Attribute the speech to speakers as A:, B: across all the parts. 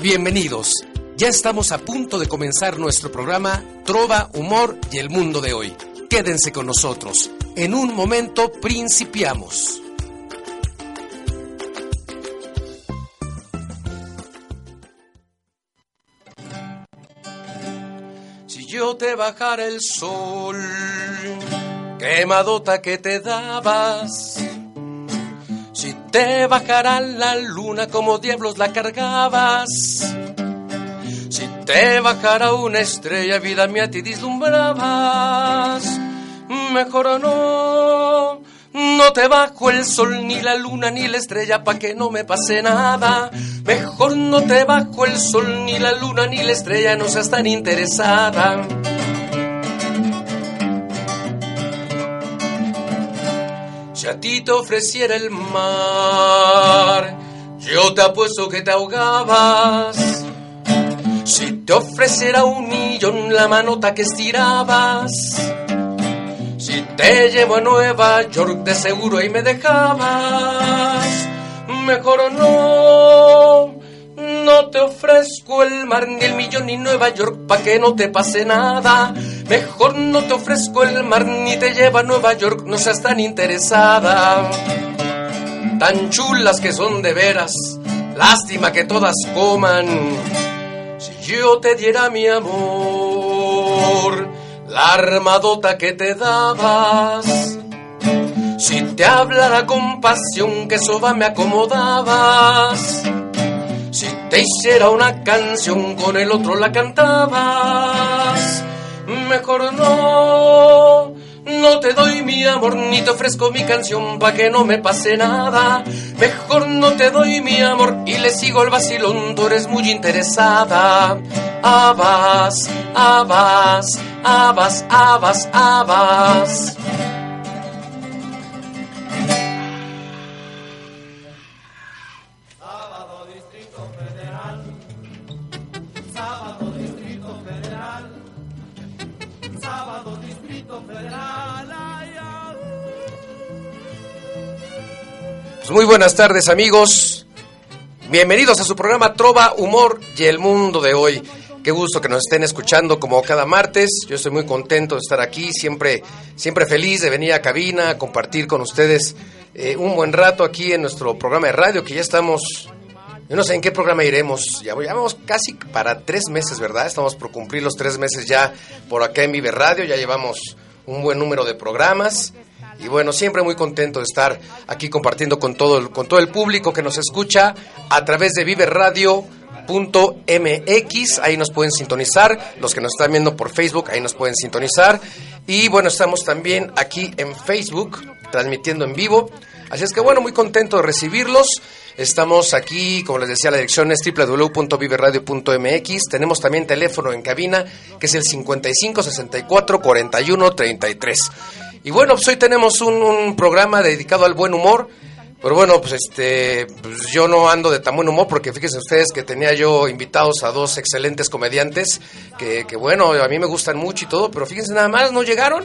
A: Bienvenidos. Ya estamos a punto de comenzar nuestro programa Trova, Humor y el Mundo de hoy. Quédense con nosotros. En un momento principiamos. Si yo te bajara el sol, quemadota que te dabas. Te bajara la luna como diablos la cargabas. Si te bajara una estrella, vida mía, te deslumbrabas. Mejor no, no te bajo el sol, ni la luna, ni la estrella, pa' que no me pase nada. Mejor no te bajo el sol, ni la luna, ni la estrella, no seas tan interesada. Si a ti te ofreciera el mar, yo te apuesto que te ahogabas. Si te ofreciera un millón la manota que estirabas. Si te llevo a Nueva York de seguro ahí me dejabas. Mejor no, no te ofrezco el mar ni el millón ni Nueva York pa' que no te pase nada. Mejor no te ofrezco el mar ni te lleva a Nueva York, no seas tan interesada. Tan chulas que son de veras, lástima que todas coman. Si yo te diera mi amor, la armadota que te dabas. Si te hablara con pasión, que soba me acomodabas. Si te hiciera una canción, con el otro la cantabas. Mejor no, no te doy mi amor, ni te ofrezco mi canción pa' que no me pase nada. Mejor no te doy mi amor y le sigo el vacilón, tú eres muy interesada. Abas, abas, abas, abas, abas. Muy buenas tardes amigos, bienvenidos a su programa Trova, Humor y el Mundo de hoy. Qué gusto que nos estén escuchando como cada martes. Yo estoy muy contento de estar aquí, siempre, siempre feliz de venir a cabina, a compartir con ustedes eh, un buen rato aquí en nuestro programa de radio que ya estamos. Yo no sé en qué programa iremos. Ya, ya vamos casi para tres meses, ¿verdad? Estamos por cumplir los tres meses ya por acá en Vive Radio. Ya llevamos un buen número de programas. Y bueno, siempre muy contento de estar aquí compartiendo con todo el, con todo el público que nos escucha a través de Vive ahí nos pueden sintonizar, los que nos están viendo por Facebook, ahí nos pueden sintonizar. Y bueno, estamos también aquí en Facebook, transmitiendo en vivo. Así es que bueno, muy contento de recibirlos. Estamos aquí, como les decía, la dirección es www.viveradio.mx. Tenemos también teléfono en cabina, que es el 55 64 41 33. Y bueno, pues hoy tenemos un, programa dedicado al buen humor. Pero bueno, pues este, pues yo no ando de tan buen humor porque fíjense ustedes que tenía yo invitados a dos excelentes comediantes que, que bueno, a mí me gustan mucho y todo, pero fíjense nada más, no llegaron.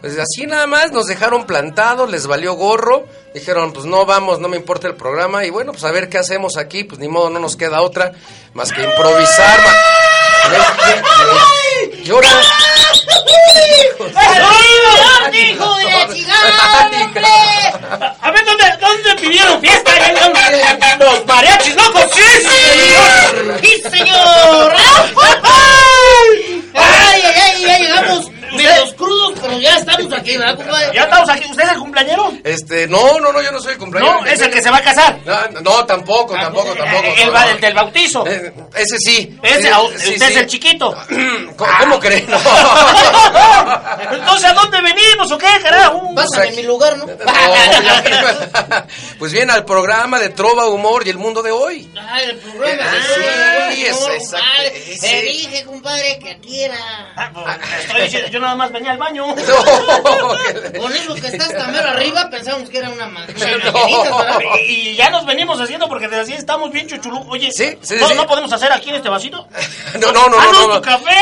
A: Pues así nada más nos dejaron plantados, les valió gorro, dijeron pues no vamos, no me importa el programa y bueno, pues a ver qué hacemos aquí, pues ni modo, no nos queda otra más que improvisar. ma- Llora.
B: ¡Ay, hijo de la chingada, hombre! A ver, ¿dónde, dónde pidieron fiesta? ¡Los mariachis locos! ¡Sí, señor! ¡Sí, señor! ¡Ay, ay, ay! Ya llegamos medio crudos, pero ya estamos aquí, ¿verdad, compadre?
C: ¿Ya estamos aquí? ¿Usted es el cumpleañero?
A: Este, no, no, no, yo no soy el cumpleaños.
D: No, es el que se va a casar.
A: No, no, tampoco, tampoco, tampoco.
D: El,
A: no,
D: el del bautizo.
A: Eh, Ese sí.
D: Ese,
A: Sí, sí,
D: es el chiquito.
A: ¿Cómo, cómo cree? No.
D: Entonces, ¿a dónde venimos o qué, carajo?
C: Pásame
A: aquí-
C: mi lugar, ¿no?
A: No, ya- pues bien, al programa de Trova, Humor y el mundo de hoy.
C: Ah, el programa
A: Ah, sí, es-.
C: Te dije, compadre, que aquí era.
D: Ah, pues, estoy diciendo, yo nada más venía al baño.
A: No,
C: Con eso que estás tan mero arriba, pensábamos que era una ma- unas
A: No.
D: Y, ya nos venimos haciendo porque desde así estamos bien chuchulú. Oye,
A: Sí, sí,
D: ¿no,
A: sí.
D: ¿no podemos hacer aquí en este vasito?
A: no, no, no.
D: ¡Ah,
A: no,
D: no, tu café!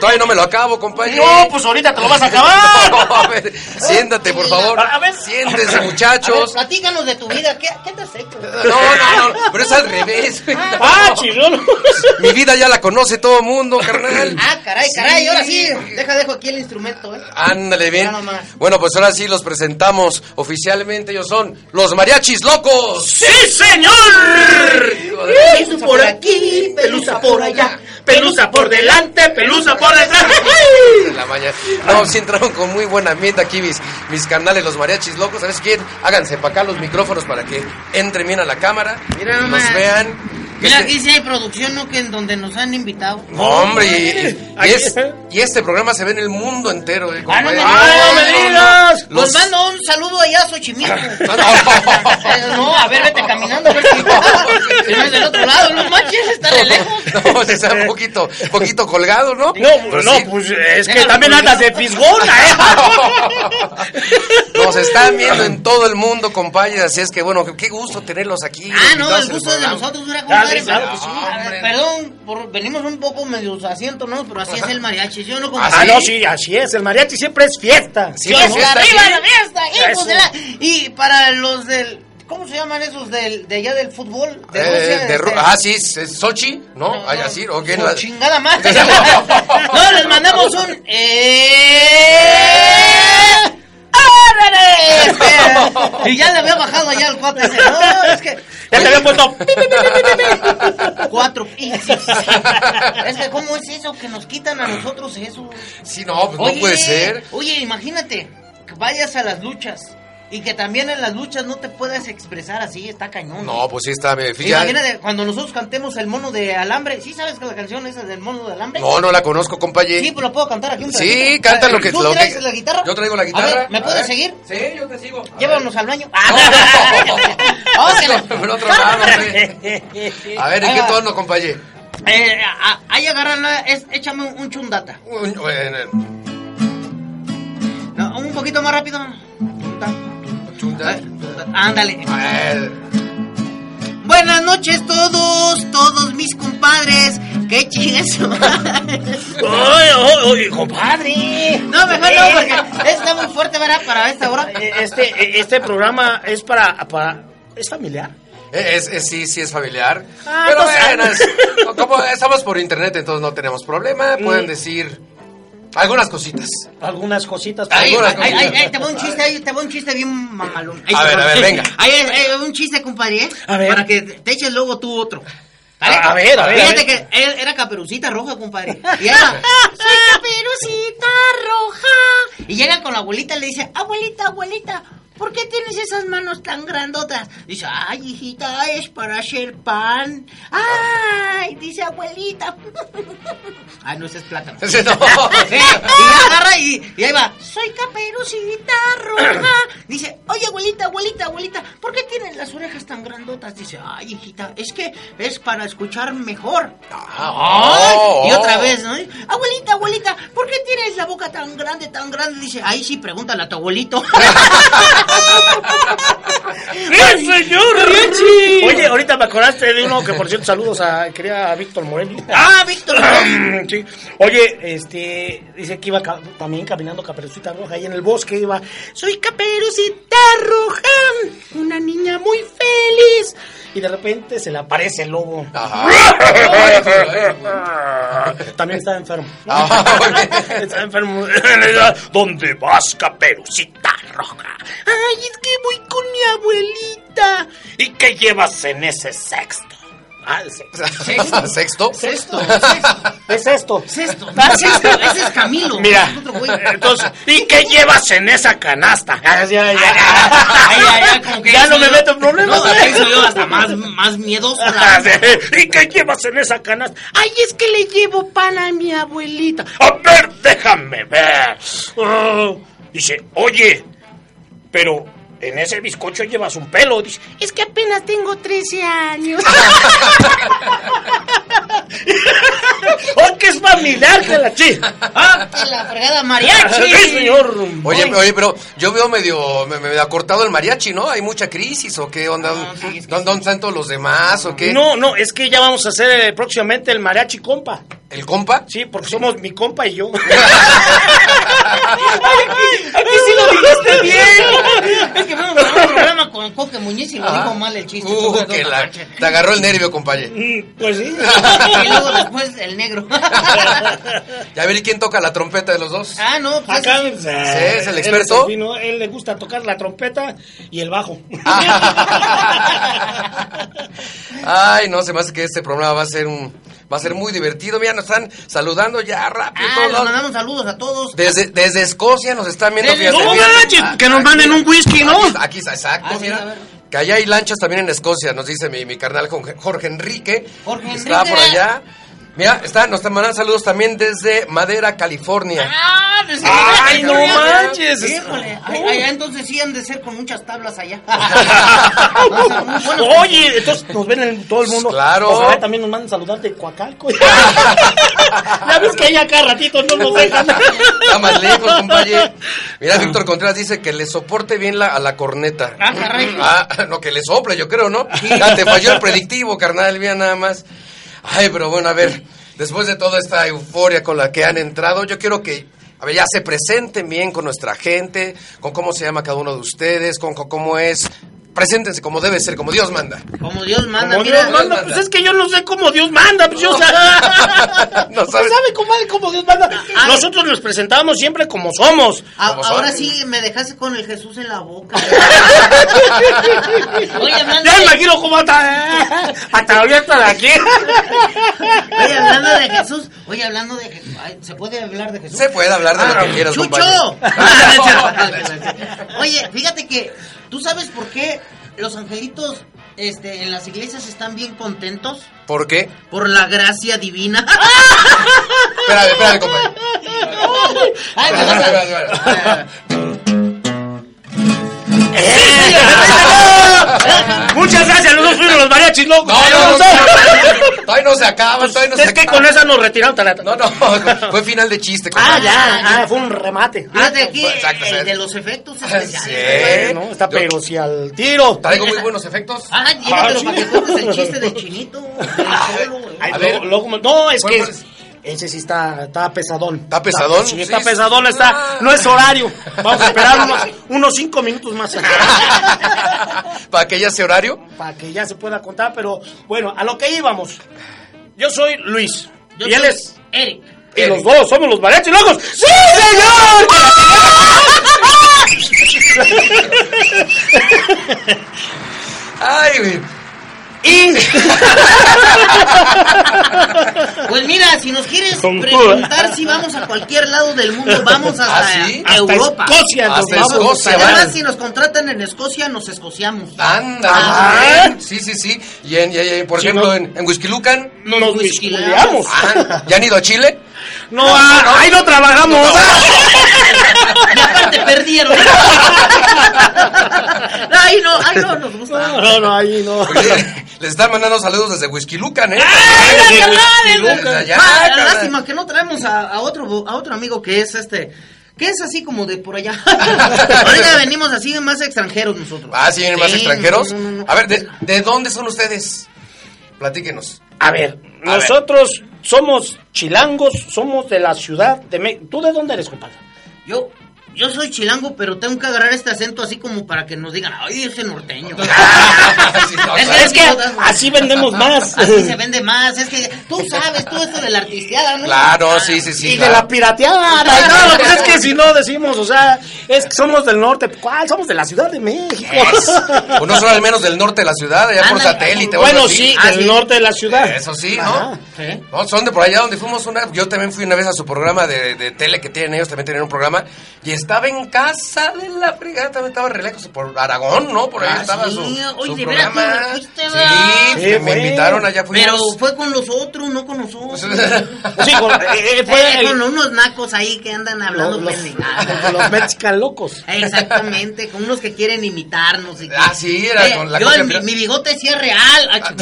A: Todavía no me lo acabo, compañero.
D: No, pues ahorita te lo vas a acabar.
A: No, a ver, siéntate, por favor.
D: A ver.
A: Siéntense,
C: A ver,
A: muchachos.
C: platícanos de tu vida. ¿Qué, qué te has hecho?
A: No, no, no, pero es al revés.
D: ¡Ah, chirón!
A: Mi vida ya la conoce todo el mundo, carnal.
C: Ah, caray, caray, ahora sí. Deja, dejo aquí el instrumento, ¿eh?
A: Ándale, bien. Bueno, pues ahora sí los presentamos oficialmente. Ellos son los mariachis locos.
D: ¡Sí, señor!
C: Pelusa por aquí, pelusa por allá.
D: Pelusa por delante, pelusa por detrás.
A: En la mañana. No, sí entraron con muy buen ambiente aquí mis, mis canales, los mariachis locos. ¿Sabes quién? Háganse para acá los micrófonos para que entren bien a la cámara.
C: Mira
A: nos vean.
C: Mira,
A: Este-
C: aquí sí hay producción, ¿no? Que en donde nos han invitado.
A: No, hombre, y, y- y
D: Aquí-
A: es- y este programa se ve en el mundo entero. eh,
C: Ah, no me
D: ¡Ah, no me digas!
A: Los-
C: Pues mando un saludo allá a Xochimilco.
A: No, no.
C: Eh, No, a ver, vete caminando, a ver si, no es del otro lado, no manches, está de lejos.
A: No, está un poquito, poquito colgado, ¿no?
D: No,
A: Pero
D: no,
A: sí.
D: pues es que
C: Déjalo
D: también andas de fisgona, ¿eh?
A: Nos están viendo en todo el mundo, compañeros, así es que bueno, qué gusto tenerlos aquí.
C: Ah, no, el gusto es de nosotros, mira,
D: Ah,
C: compadre.
D: sí, claro sí.
A: Hombre.
C: Perdón, por- venimos un poco medio asientos, ¿no? Pero así es el mariachi, ¿sí o no?
A: ¿Ah,
D: Ah,
A: sí?
D: no, sí, así es. El mariachi siempre es fiesta.
A: Sí,
C: ¡Fiesta,
A: la fiesta
C: arriba
A: aquí.
C: la fiesta! hijos de la- Y para los del... ¿Cómo se llaman esos del, de allá del fútbol? De
A: Eh,
C: Rusia.
A: de Ru-
C: este-
A: ah, sí, es Sochi, ¿no?
C: No,
A: así, ¿o qué?
C: su
A: La-
C: chingada madre. no, les mandamos un... ¡Eh! ¡Árale! Y ya le había bajado allá al cuate ese. No, es que...
D: Ya te había puesto.
C: Cuatro. Sí. Es que, ¿cómo es eso? Que nos quitan a nosotros eso.
A: Sí, no, pues no puede ser.
C: Oye, imagínate que vayas a las luchas y que también en las luchas no te puedas expresar así, está cañón.
A: No, pues sí está, me fíjate.
C: Imagínate cuando nosotros cantemos el mono de alambre. ¿Sí sabes que la canción esa del mono de alambre?
A: No, no la conozco, compañero.
C: Sí, pues lo puedo cantar aquí un
A: Sí, canta lo que-
C: ¿Tú
A: lo que-
C: traes la guitarra?
A: Yo traigo la
C: A
A: guitarra.
C: ver, ¿me puedes seguir?
A: Sí, yo te sigo. A
C: Llévanos al baño. Que la-.
A: A ver, ¿en qué tono, compañero?
C: Eh, ahí agárrala, es, échame un, un chundata.
A: Un- bueno,
C: No, un poquito más rápido. Ándale. Buenas noches todos, todos mis compadres. Qué chingazo.
D: ¡Ay, ay, ay, compadre!
C: No, mejor no, porque está muy fuerte, ¿verdad? Para esta hora.
D: Eh, Este, este programa es para, para... ¿Es familiar?
A: Eh, Es, es- sí, sí es familiar.
D: Ah,
A: Pero
D: pues,
A: bueno, es- como estamos por internet, entonces no tenemos problema. Pueden
D: Mm.
A: decir algunas cositas.
D: Algunas cositas.
A: Algunas
C: ay, te voy un chiste, ahí, te voy un chiste bien mamalón. Ahí
A: A ver,
C: va.
A: a ver, venga.
C: Ahí, ahí, un chiste, compadre, ¿eh?
D: A ver.
C: Para que te eches luego tú otro.
D: A- a ver, a ver,
C: Fíjate
D: a ver.
C: que él era caperucita roja, compadre. Y era, soy caperucita roja. Y llega con la abuelita y le dice, abuelita, abuelita, ¿por qué tienes esas manos tan grandotas? Dice, ay, hijita, es para hacer pan. Ay, dice abuelita. Ay, no, ese es plátano.
A: Sí, no.
C: Eh, y agarra y, y ahí va. Soy caperucita roja. Dice, oye, abuelita, abuelita, abuelita, ¿por qué tienes las orejas tan grandotas? Dice, ay, hijita, es que es para escuchar mejor. Ay,
A: oh,
C: y otra
A: oh.
C: vez, ¿no? Abuelita, abuelita, ¿por qué tienes la boca tan grande, tan grande? Dice, ahí sí, pregúntale a tu abuelito.
D: ¡Sí, señor! ¡Richie! Oye, ahorita me acordaste de uno que, por cierto, saludos a... Quería a Víctor Morelli.
C: ah, Víctor.
D: Sí. Oye, este, dice que iba ca- también caminando Caperucita Roja ahí en el bosque, iba, soy Caperucita Roja, una niña muy feliz. Y de repente se le aparece el lobo.
A: Ajá.
D: También estaba enfermo.
A: Ah.
D: Estaba enfermo. ¿Dónde vas, Caperucita Roja? Ay, es que voy con mi abuelita. ¿Y qué llevas en ese sexto? Ah, el sexto.
A: ¿Sexto? ¿Sexto?
C: Sexto, sexto.
D: Es esto.
C: Sexto. Ah, sexto. Ese es Camilo.
D: Mira, entonces, ¿y qué llevas en esa canasta? Ah, ya, ya,
C: Ay, ay, ay, como que
D: Ya no me meto en problemas.
C: No, yo hasta más, más miedoso.
D: Ah. ¿Y qué llevas en esa canasta? Ay, es que le llevo pan a mi abuelita. A ver, déjame ver. Ah, dice, oye, pero en ese bizcocho llevas un pelo. Dice, es que apenas tengo 13 años. ¡Oh, que es familiar que la chica!
C: ¡Ah, la fregada mariachi!
D: Sí, señor.
A: Oye,
D: Ay.
A: oye, pero yo veo medio, me- medio acortado el mariachi, ¿no? Hay mucha crisis o qué onda.
C: No, sí, es que
A: ¿Dónde, dónde están todos los demás o qué?
D: No, no, es que ya vamos a hacer eh, próximamente el mariachi compa.
A: ¿El compa?
D: Sí, porque somos mi compa y yo. Aquí sí lo dijiste bien.
C: Es que a un programa con Coque Muñiz y lo dijo mal el chiste.
A: Uh, que la- te agarró el nervio, compañero.
D: Mm, Pues sí.
C: Y luego después el negro.
A: Ya ver, ¿y quién toca la trompeta de los dos?
C: ah, no, pues
D: Acá
C: ese-
D: eh,
A: es el
D: él
A: experto.
D: fino, él le gusta tocar la trompeta y el bajo.
A: Ay, no, se me hace que este programa va a ser un, va a ser muy divertido. Mira, nos están saludando ya rápido.
C: Ah,
A: todos
C: les mandamos saludos a todos.
A: Desde, desde Escocia nos están viendo. Fíjate,
D: ¡No manches! Que nos manden un whisky, ¿no?
A: Aquí, está, aquí está, exacto,
C: Ah,
A: mira. Que allá hay lanchas también en Escocia, nos dice mi, mi carnal Jorge, Enrique.
C: Jorge
A: que Está
C: Enrique.
A: por allá. Mira, está, nos están mandando saludos también desde Madera, California.
C: Ah, desde
D: ¡Ay, no manches!
C: Híjole, ay, ay, entonces sí han de ser con muchas tablas allá.
D: Oye, entonces nos ven en todo el mundo.
A: Claro.
D: Ojalá también nos mandan saludar de Coacalco. ya ves que allá cada ratito no nos dejan.
A: Está más lejos, compañero. Mira, Víctor Contreras dice que le soporte bien la, a la corneta.
C: Ah, caray.
A: Ah, no, que le sople, yo creo, ¿no? Ya te falló el predictivo, carnal, mira nada más. Ay, pero bueno, a ver, después de toda esta euforia con la que han entrado, yo quiero que, a ver, ya se presenten bien con nuestra gente, con cómo se llama cada uno de ustedes, con, con cómo es. Preséntense como debe ser, como Dios manda.
C: Como Dios manda,
D: Como
C: mira.
D: Dios manda,
A: manda.
D: pues es que yo no sé cómo Dios manda, pues yo sé.
A: No.
D: ¿Sabe cómo, cómo Dios manda?
C: Ay.
D: Nosotros nos presentamos siempre como somos.
C: A-
A: Como
C: ahora
A: son.
C: sí me dejaste con el Jesús en la boca. Oye, hablando
D: Ya imagino cómo hasta, hasta abierta de aquí.
C: oye, hablando de Jesús. Oye, hablando de Jesús. ay, ¿Se puede hablar de Jesús?
A: Se puede hablar de lo que quieras,
C: ¡Chucho!
A: compañero.
C: Oye, fíjate que, ¿tú sabes por qué los angelitos este, en las iglesias están bien contentos?
A: ¿Por qué?
C: Por la gracia divina. Ay, me
A: Espérame,
C: vas a-
A: espérame, espérame.
D: Muchas gracias, los dos los mariachis.
A: No, no, no, no, todavía no se acaba, todavía no se
D: es que
A: acaba.
D: con esa nos retiraron talata.
A: No, no, fue final de chiste.
D: Ah, ya, ah, fue un remate.
C: Ah, de aquí,
A: Exacto,
C: el de los efectos
A: Ah,
C: especiales.
D: No, está
A: Yo-
D: pero si al tiro.
A: Traigo muy buenos efectos.
C: Ah, llévatelo
D: sí.
C: para que cuentes el chiste del chinito.
A: A
D: lo-
A: ver.
D: luego- no, es
A: ¿Cuál,
D: que? Ese sí está, está pesadón.
A: ¿Está pesadón?
D: Sí, está
A: sí.
D: pesadón,
A: Ah.
D: está. No es horario. Vamos a esperar unos, unos cinco minutos más
A: Para que ya sea horario.
D: para que ya se pueda contar. Pero bueno, a lo que íbamos. Yo soy Luis.
C: Yo
D: y él es.
C: Eric.
D: Y los dos somos los mariachis locos. ¡Sí, señor!
A: Ay, güey.
D: Y-
C: Pues mira, si nos quieres
D: Con
C: preguntar si vamos a cualquier lado del mundo, vamos hasta
A: ¿Ah, sí?
D: Hasta
C: Europa.
D: Escocia, nos
A: Hasta
D: vamos.
A: Escocia,
C: Además,
A: vale.
C: si nos contratan en Escocia, nos escociamos.
A: Anda.
D: Ah.
A: Sí, sí, sí. Y, en, y- y- por
D: Sí,
A: ejemplo,
D: no.
A: en, en Whisky Lucan.
D: Nos
C: whiskyleamos.
D: whiskyleamos.
A: Ah, ¿Ya han ido a Chile?
D: No, ah, ahí no trabajamos.
C: Y aparte perdieron. ay, no, ay, no, nos gusta.
D: No, no, no, ahí no.
A: Oye, les están mandando saludos desde Whisky Lucan, ¿eh?
C: Ay, el-
A: Lucan.
C: Ah, lástima que no traemos a, a otro a otro amigo que es este que es así como de por allá. Ahorita venimos así más extranjeros nosotros.
A: Ah, ¿sí vienen más
C: Sí,
A: extranjeros?
C: no, no, no, no.
A: A ver, ¿de, de dónde son ustedes? Platíquenos.
D: A ver,
A: A
D: nosotros somos chilangos, somos de la ciudad de México. ¿Tú de dónde eres, compadre?
C: Yo yo soy chilango, pero tengo que agarrar este acento así como para que nos digan, ay, ese norteño. Es
A: claro.
D: Es que así vendemos más.
C: Así se vende más. Es que tú sabes todo esto de la artisteada, ¿no?
A: Claro, sí, sí, sí.
D: y de la pirateada. No, pues es que si no decimos, o sea, es que somos del norte. ¿Cuál? Somos de la Ciudad de México.
A: O no son al menos del norte de la ciudad, allá por
C: Ándale.
A: satélite.
D: bueno, sí,
C: Ah,
D: del
C: sí.
D: norte de la ciudad.
A: Eso sí. ¿no?
C: Sí.
A: No, son de por allá donde fuimos una. Yo también fui una vez a su programa de, de tele que tienen ellos, también tienen un programa. Y estaba en casa de la fregada, también estaba re lejos, por Aragón, ¿no? Por ahí
C: Ah,
A: estaba
C: sí.
A: su,
C: Oye,
A: su
C: de veras,
A: programa.
C: fuiste,
A: sí,
C: ¿verdad?
D: Sí,
A: me
D: fue.
A: invitaron allá, fuimos.
C: Pero fue con los otros, no con nosotros.
D: Sí, con- eh, eh, fue
C: Eh,
D: el-
C: con unos nacos ahí que andan hablando
D: los, los,
C: pendejadas.
D: los mexican locos.
C: Exactamente, con unos que quieren imitarnos. Y que-
A: Ah, sí, era con la
C: yo, mi, bigote sí es real. Ah, ch-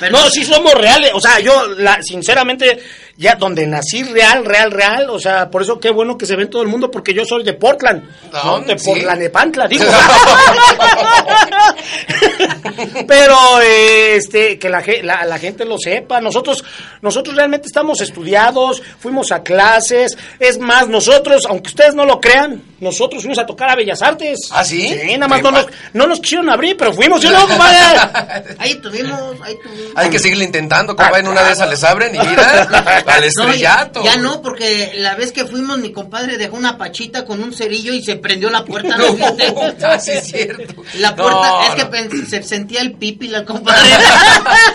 A: No.
D: No, sí somos reales. O sea, yo, la, sinceramente, ya donde nací real, real, real. O sea, por eso qué bueno que se ve en todo el mundo, porque yo soy de Portland.
A: No,
D: ¿no? De
A: sí.
D: Portland, de Pantla, digo. Pero, eh, este, que la, ge- la, la gente lo sepa. Nosotros, nosotros realmente estamos estudiados, fuimos a clases. Es más, nosotros, aunque ustedes no lo crean, nosotros fuimos a tocar a Bellas Artes.
A: ¿Ah, sí?
D: Sí, nada más no nos, no quisieron abrir, pero fuimos, ¿sí o no, compadre?
C: Ahí tuvimos, ahí tuvimos.
A: Hay que seguirle intentando, compa, en una de esas les abren y mira, al
C: No, ya,
A: estrellato.
C: ya no, porque la vez que fuimos, mi compadre dejó una pachita con un cerillo y se prendió la puerta. ¿no viste?
A: Ah, sí, es cierto.
C: La puerta,
A: No,
C: es que
A: no.
C: pen- se sentía el pipi la compadre.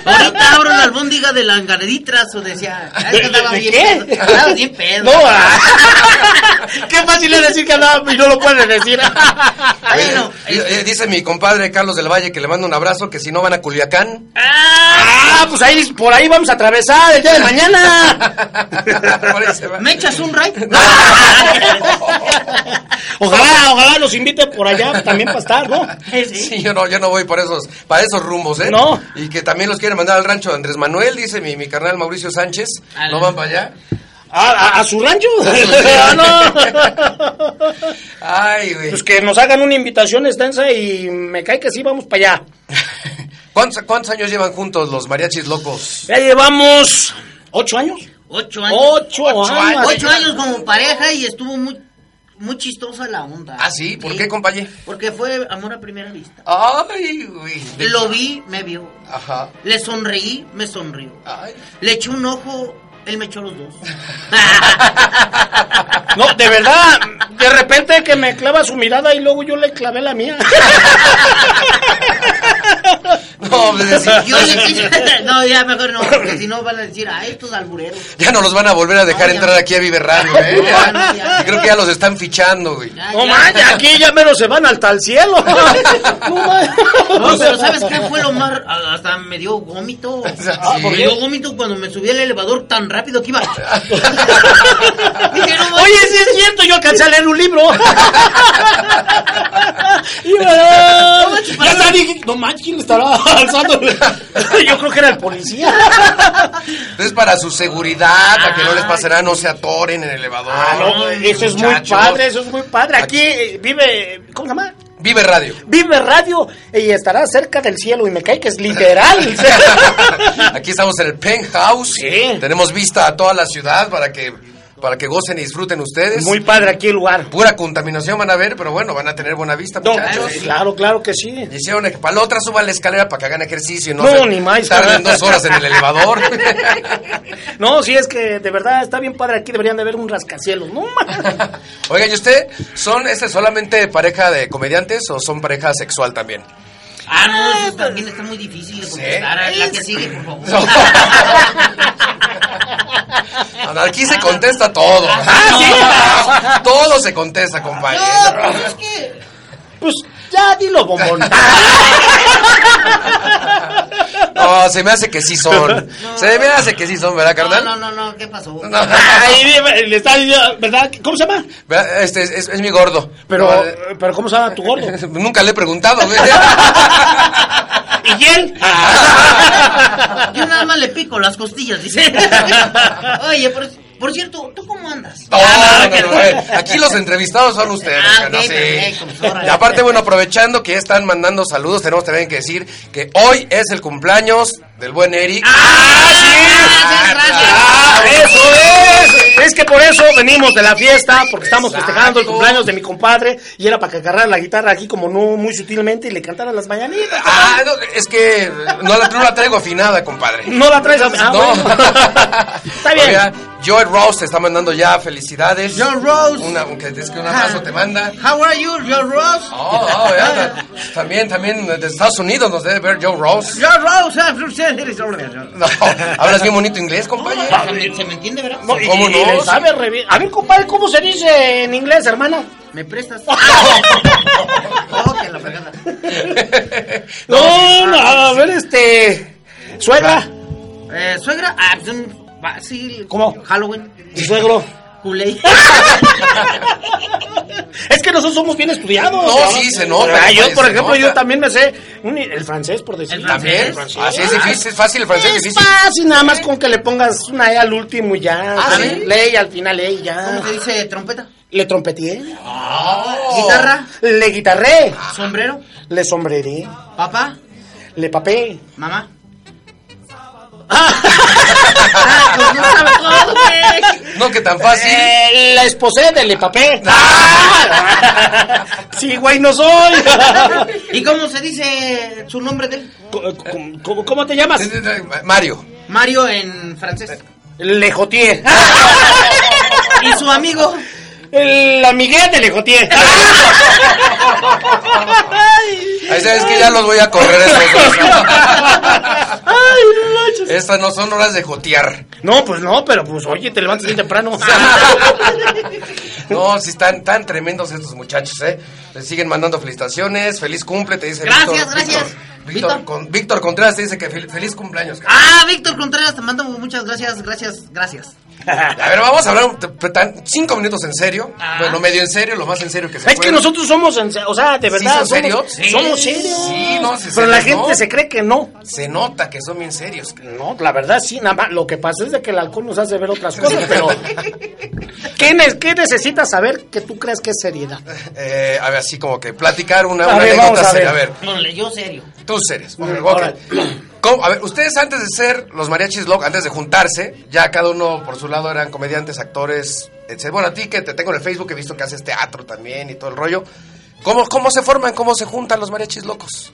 C: Ahorita abro la albóndiga de la engareditrazo, decía. "Ah, es que
D: ¿De-
C: andaba bien
D: qué?
C: pedo. Andaba bien pedo.
D: No, ah. qué fácil es decir que andaba y no lo puede decir.
C: Bueno,
A: eh, dice mi compadre Carlos del Valle que le manda un abrazo, que si no van a Culiacán.
D: ah, pues ahí, por ahí vamos a atravesar el día de mañana.
C: ¿Me echas un ray?
D: Ojalá, ojalá nos invite por allá también para estar, ¿no?
A: Sí, yo no, yo no voy por esos, para esos rumbos, ¿eh?
D: No.
A: Y que también los quieren mandar al rancho de Andrés Manuel, dice mi, mi carnal Mauricio Sánchez.
C: Al-
A: ¿No van para allá?
D: ¿A, a- a su rancho? Ah, no.
A: Ay, güey.
D: Pues que nos hagan una invitación extensa y me cae que sí, vamos para allá.
A: ¿Cuántos, ¿Cuántos años llevan juntos los mariachis locos?
D: Ya llevamos ocho años.
C: Ocho años.
D: Ocho,
A: Ocho
D: años.
A: años.
C: Ocho años como pareja y estuvo muy, muy chistosa la onda.
A: ¿Ah, sí? ¿Por qué, compañero?
C: Porque fue amor a primera vista.
A: Ay, güey.
C: Lo vi, me vio.
A: Ajá.
C: Le sonreí, me sonrió.
A: Ay.
C: Le eché un ojo, él me echó los dos.
D: No, de verdad, de repente que me clava su mirada y luego yo le clavé la mía.
A: No, pues, decir,
C: Yo le quise... No, ya mejor no, porque si no van a decir, ah, estos albureros.
A: ya no los van a volver a dejar
C: No,
A: entrar aquí a Vive Radio, ¿eh?
C: No,
A: Ya.
C: no, ya.
A: Creo que ya los están fichando, güey.
C: Ya,
D: No manches, aquí ya menos se van hasta el cielo. No
C: pero ¿sabes qué fue lo más...? Hasta me dio gómito.
A: Ah,
C: me dio gómito cuando me subí al elevador tan rápido que iba. Dije, no,
D: Oye, sí es cierto, yo alcancé a leer un libro. Y bueno, ya está, dije, no manches, ¿quién le estará alzando? Yo creo que era el policía.
A: Es para su seguridad, para que no les pase nada, no se atoren en el elevador.
D: Ah, no, eso es muy padre, eso es muy padre. Aquí eh, vive, ¿cómo se llama?
A: Vive Radio.
D: Vive Radio y estará cerca del cielo y me cae que es literal.
A: Aquí estamos en el penthouse.
D: Sí.
A: Tenemos vista a toda la ciudad para que para que gocen y disfruten ustedes.
D: Muy padre aquí el lugar.
A: Pura contaminación van a ver, pero bueno, van a tener buena vista,
D: No,
A: muchachos.
D: claro, claro que sí.
A: Hicieron que para la otra suban la escalera para que hagan ejercicio y no,
D: No,
A: se
D: ni más.
A: tarden dos horas en el elevador.
D: No, sí es que de verdad está bien padre aquí, deberían de haber un rascacielos. No.
A: Oiga, ¿y usted son este solamente pareja de comediantes o son pareja sexual también?
C: Ah, no, eso también está muy difícil de contestar. La que sigue, por favor.
A: Aquí se contesta todo.
D: Ah,
A: Todo se contesta, compañero.
C: No, pues es que...
D: Pues ya dilo, bombón.
A: No, se me hace que sí son. Se me hace que sí son, ¿verdad,
C: No,
A: carnal?
C: no, no, no, ¿qué pasó?
A: No.
D: Ahí le está diciendo, ¿verdad? ¿Cómo se llama?
A: Este es, es- es mi gordo.
D: Pero,
A: No, eh,
D: pero ¿cómo se llama tu gordo?
A: Nunca le he preguntado, güey.
D: ¿Y él?
C: Yo nada más le pico las costillas, dice. Oye. Por cierto, ¿tú cómo andas?
A: No, no, no, no, eh, Aquí los entrevistados son ustedes.
C: Ah,
A: ¿no?
C: ok,
A: Sí.
C: perfecto, pues.
A: Y aparte, bueno, aprovechando que ya están mandando saludos, tenemos también que decir que hoy es el cumpleaños del buen Eric.
C: Gracias, gracias.
D: ¡Ah, eso es! Es que por eso venimos de la fiesta, porque estamos
A: Exacto.
D: festejando el cumpleaños de mi compadre, y era para que agarrara la guitarra aquí como no muy sutilmente y le cantara las mañanitas.
A: Ah, no, es que no la, no la traigo afinada, compadre.
D: No la traes a... Ah,
A: no.
D: bueno. Está bien.
A: Oiga, Joe Rose te está mandando ya felicidades.
C: Joe Rose.
A: Una, que es que un abrazo te manda.
C: How are you, Joe Rose?
A: Oh, oh, ya, también, también de Estados Unidos nos debe ver Joe Rose.
C: Joe Rose,
A: No, hablas bien bonito inglés, compadre.
C: se me, se me entiende, ¿verdad?
D: No, y-
A: ¿Cómo
D: y
A: no?
D: le sabe re bien. A ver, compadre, ¿cómo se dice en inglés, hermana?
C: ¿Me prestas? oh, que la fregada.
D: No, no, a ver, este... Suegra.
C: Eh, suegra, ah, pues Sí,
D: ¿Cómo?
C: Halloween.
D: Y suegro.
C: Culey.
D: Es que nosotros somos bien estudiados.
A: No, sí, se nota,
D: Ah, yo,
A: compadre,
D: por ejemplo,
A: nota.
D: yo también me sé un- el francés, por decir.
C: ¿El francés?
A: También. Así es difícil, es fácil el francés,
D: Es
A: difícil.
D: fácil, nada más con que le pongas una E al último y ya.
A: Ah.
D: Ley al final, E y
C: ¿Cómo
D: ya.
C: se dice trompeta?
D: Le trompeteé.
C: Guitarra,
D: Le guitarré.
C: sombrero,
D: Le sombreré.
C: papá,
D: Le papé.
C: mamá. Ah, pues no güey.
A: Que tan fácil.
D: Eh, la esposé de Le papé. sí, güey, no soy.
C: ¿Y cómo se dice su nombre de él?
D: ¿Cómo, cómo- cómo te llamas?
A: Mario.
C: Mario en francés.
D: Le jotié.
C: ¿Y su amigo?
A: Eh,
D: El amiguete de Le jotié.
A: Ahí sabes que ya los voy a correr esos dos.
D: Ay, no.
A: Estas no son horas de jotear.
D: No, pues no, pero pues oye, te levantas bien temprano.
A: No, sí están tan tremendos estos muchachos, ¿eh? Les siguen mandando felicitaciones, feliz cumple, te dice
C: Gracias,
A: Víctor.
C: gracias.
A: Víctor, Víctor,
C: Víctor.
A: con- Víctor Contreras te dice que fel- feliz cumpleaños.
C: Ah, Víctor Contreras, te mando muchas gracias, gracias, gracias.
A: A ver, vamos a hablar cinco minutos en serio.
C: Ah.
A: Bueno, medio en serio, lo más en serio que se
D: Es
A: puede.
D: que nosotros somos, en se- o sea, de
A: ¿Sí
D: verdad.
A: son
D: somos,
A: serios?
C: Sí.
D: Somos serios.
A: Sí, no, sí,
D: Pero la
A: serios,
D: gente
A: ¿no?
D: se cree que no.
A: Se nota que son bien serios.
D: No, la verdad sí, nada más. Lo que pasa es de que el alcohol nos hace ver otras cosas, pero. ¿Qué, ne- qué necesitas saber que tú crees que es seriedad?
A: Eh, a ver, así como que platicar una,
D: A
A: una
D: ver, vamos a
A: seria. A
D: ver.
A: ver,
C: No, leyó serio.
A: tú series. Ok,
D: Mm,
A: ok.
D: órale.
A: ¿Cómo? A ver, ustedes antes de ser los mariachis locos, antes de juntarse, ya cada uno por su lado eran comediantes, actores, etc. Bueno, a ti que te tengo en el Facebook, he visto que haces teatro también y todo el rollo. ¿Cómo, cómo se forman, cómo se juntan los mariachis locos?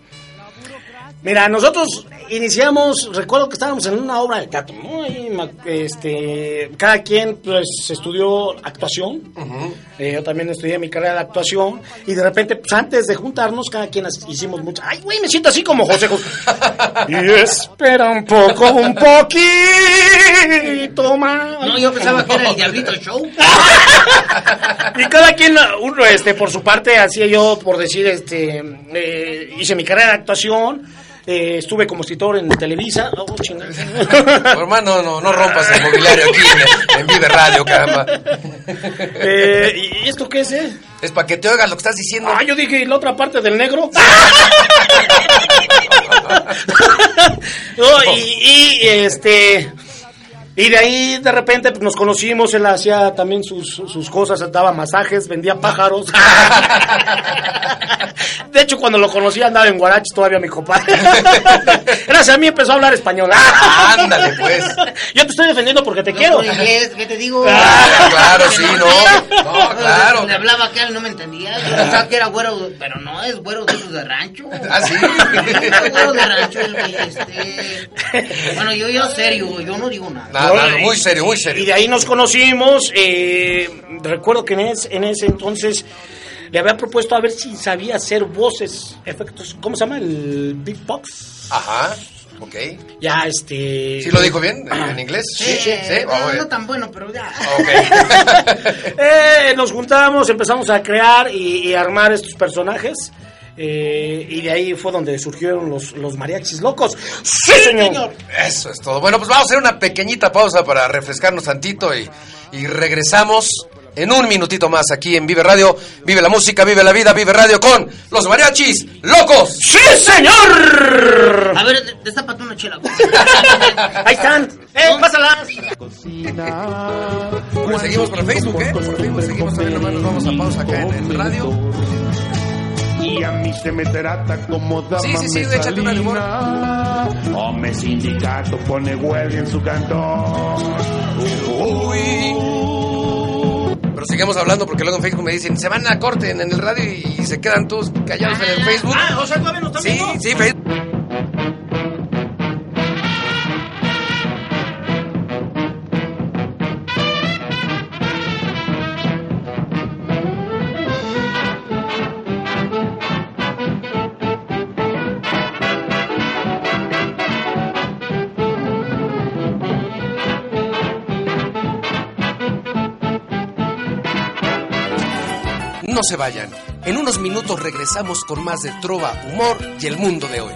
D: Mira, nosotros iniciamos, recuerdo que estábamos en una obra de teatro, ¿no? Ma- este, cada quien pues estudió actuación, Eh, yo también estudié mi carrera de actuación y de repente pues antes de juntarnos cada quien hicimos mucho, ay güey, me siento así como José José. y espera un poco, un poquito más.
C: No, yo pensaba que era el Diablito Show.
D: Y cada quien, uno, este, por su parte, hacía yo, por decir, este, eh, hice mi carrera de actuación, eh, estuve como escritor en Televisa. Oh, chinga.
A: Hermano, no, no rompas el mobiliario aquí en, en Vive Radio, caramba.
D: Eh, ¿Y esto qué es, eh?
A: Es para que te oigas lo que estás diciendo.
D: Ah, yo dije, ¿y la otra parte del negro? No, y, y, este... Y de ahí de repente pues, nos conocimos, él hacía también sus, sus cosas, daba masajes, vendía pájaros. De hecho, cuando lo conocí andaba en Guaraches todavía mi compadre. Gracias a mí empezó a hablar español.
A: Ándale, pues.
D: Yo te estoy defendiendo porque te
C: No,
D: quiero.
C: por inglés, ¿qué te digo?
A: Ah, claro, sí, no. No, claro.
C: Le hablaba que él no me entendía. Yo pensaba que era güero, pero no, es güero de esos de rancho.
A: Ah, sí.
C: Güero de rancho, el este. Bueno, yo, yo serio, yo no digo nada.
A: Nada, muy serio, muy
D: Y
A: serio.
D: de ahí nos conocimos. eh, recuerdo que en, es- en ese entonces le había propuesto a ver si sabía hacer voces, efectos. ¿Cómo se llama? El beatbox.
A: Ajá, ok.
D: Ya, este.
A: ¿Sí lo dijo bien en, en inglés?
C: Sí,
A: sí.
C: no,
A: Ah,
C: no tan bueno, pero ya.
A: Ok.
D: Eh, nos juntamos, empezamos a crear y, y armar estos personajes. Eh, y de ahí fue donde surgieron los, los mariachis locos. ¡Sí, señor!
A: Eso es todo. Bueno, pues vamos a hacer una pequeñita pausa para refrescarnos tantito y, y regresamos en un minutito más aquí en Vive Radio. Vive la música, vive la vida, vive radio con los mariachis locos.
D: ¡Sí, señor!
C: A ver, de- destápate una chela.
D: Ahí están. Eh,
B: pásalas.
A: Bueno, seguimos por el Facebook, ¿eh? Por Facebook seguimos también, nomás nos vamos a pausa acá en el radio.
E: Y a mí se me trata como dama
A: Sí, sí, sí,
E: mesalina. Hombre sindicato pone huelga en su cantón.
A: Pero sigamos hablando porque luego en Facebook me dicen, se van a corte en, en el radio y, se quedan todos callados en el Facebook.
B: Ah, o sea, todavía no están
A: Sí,
B: viendo.
A: sí, Facebook. No se vayan. En unos minutos regresamos con más de Trova, Humor y el mundo de hoy.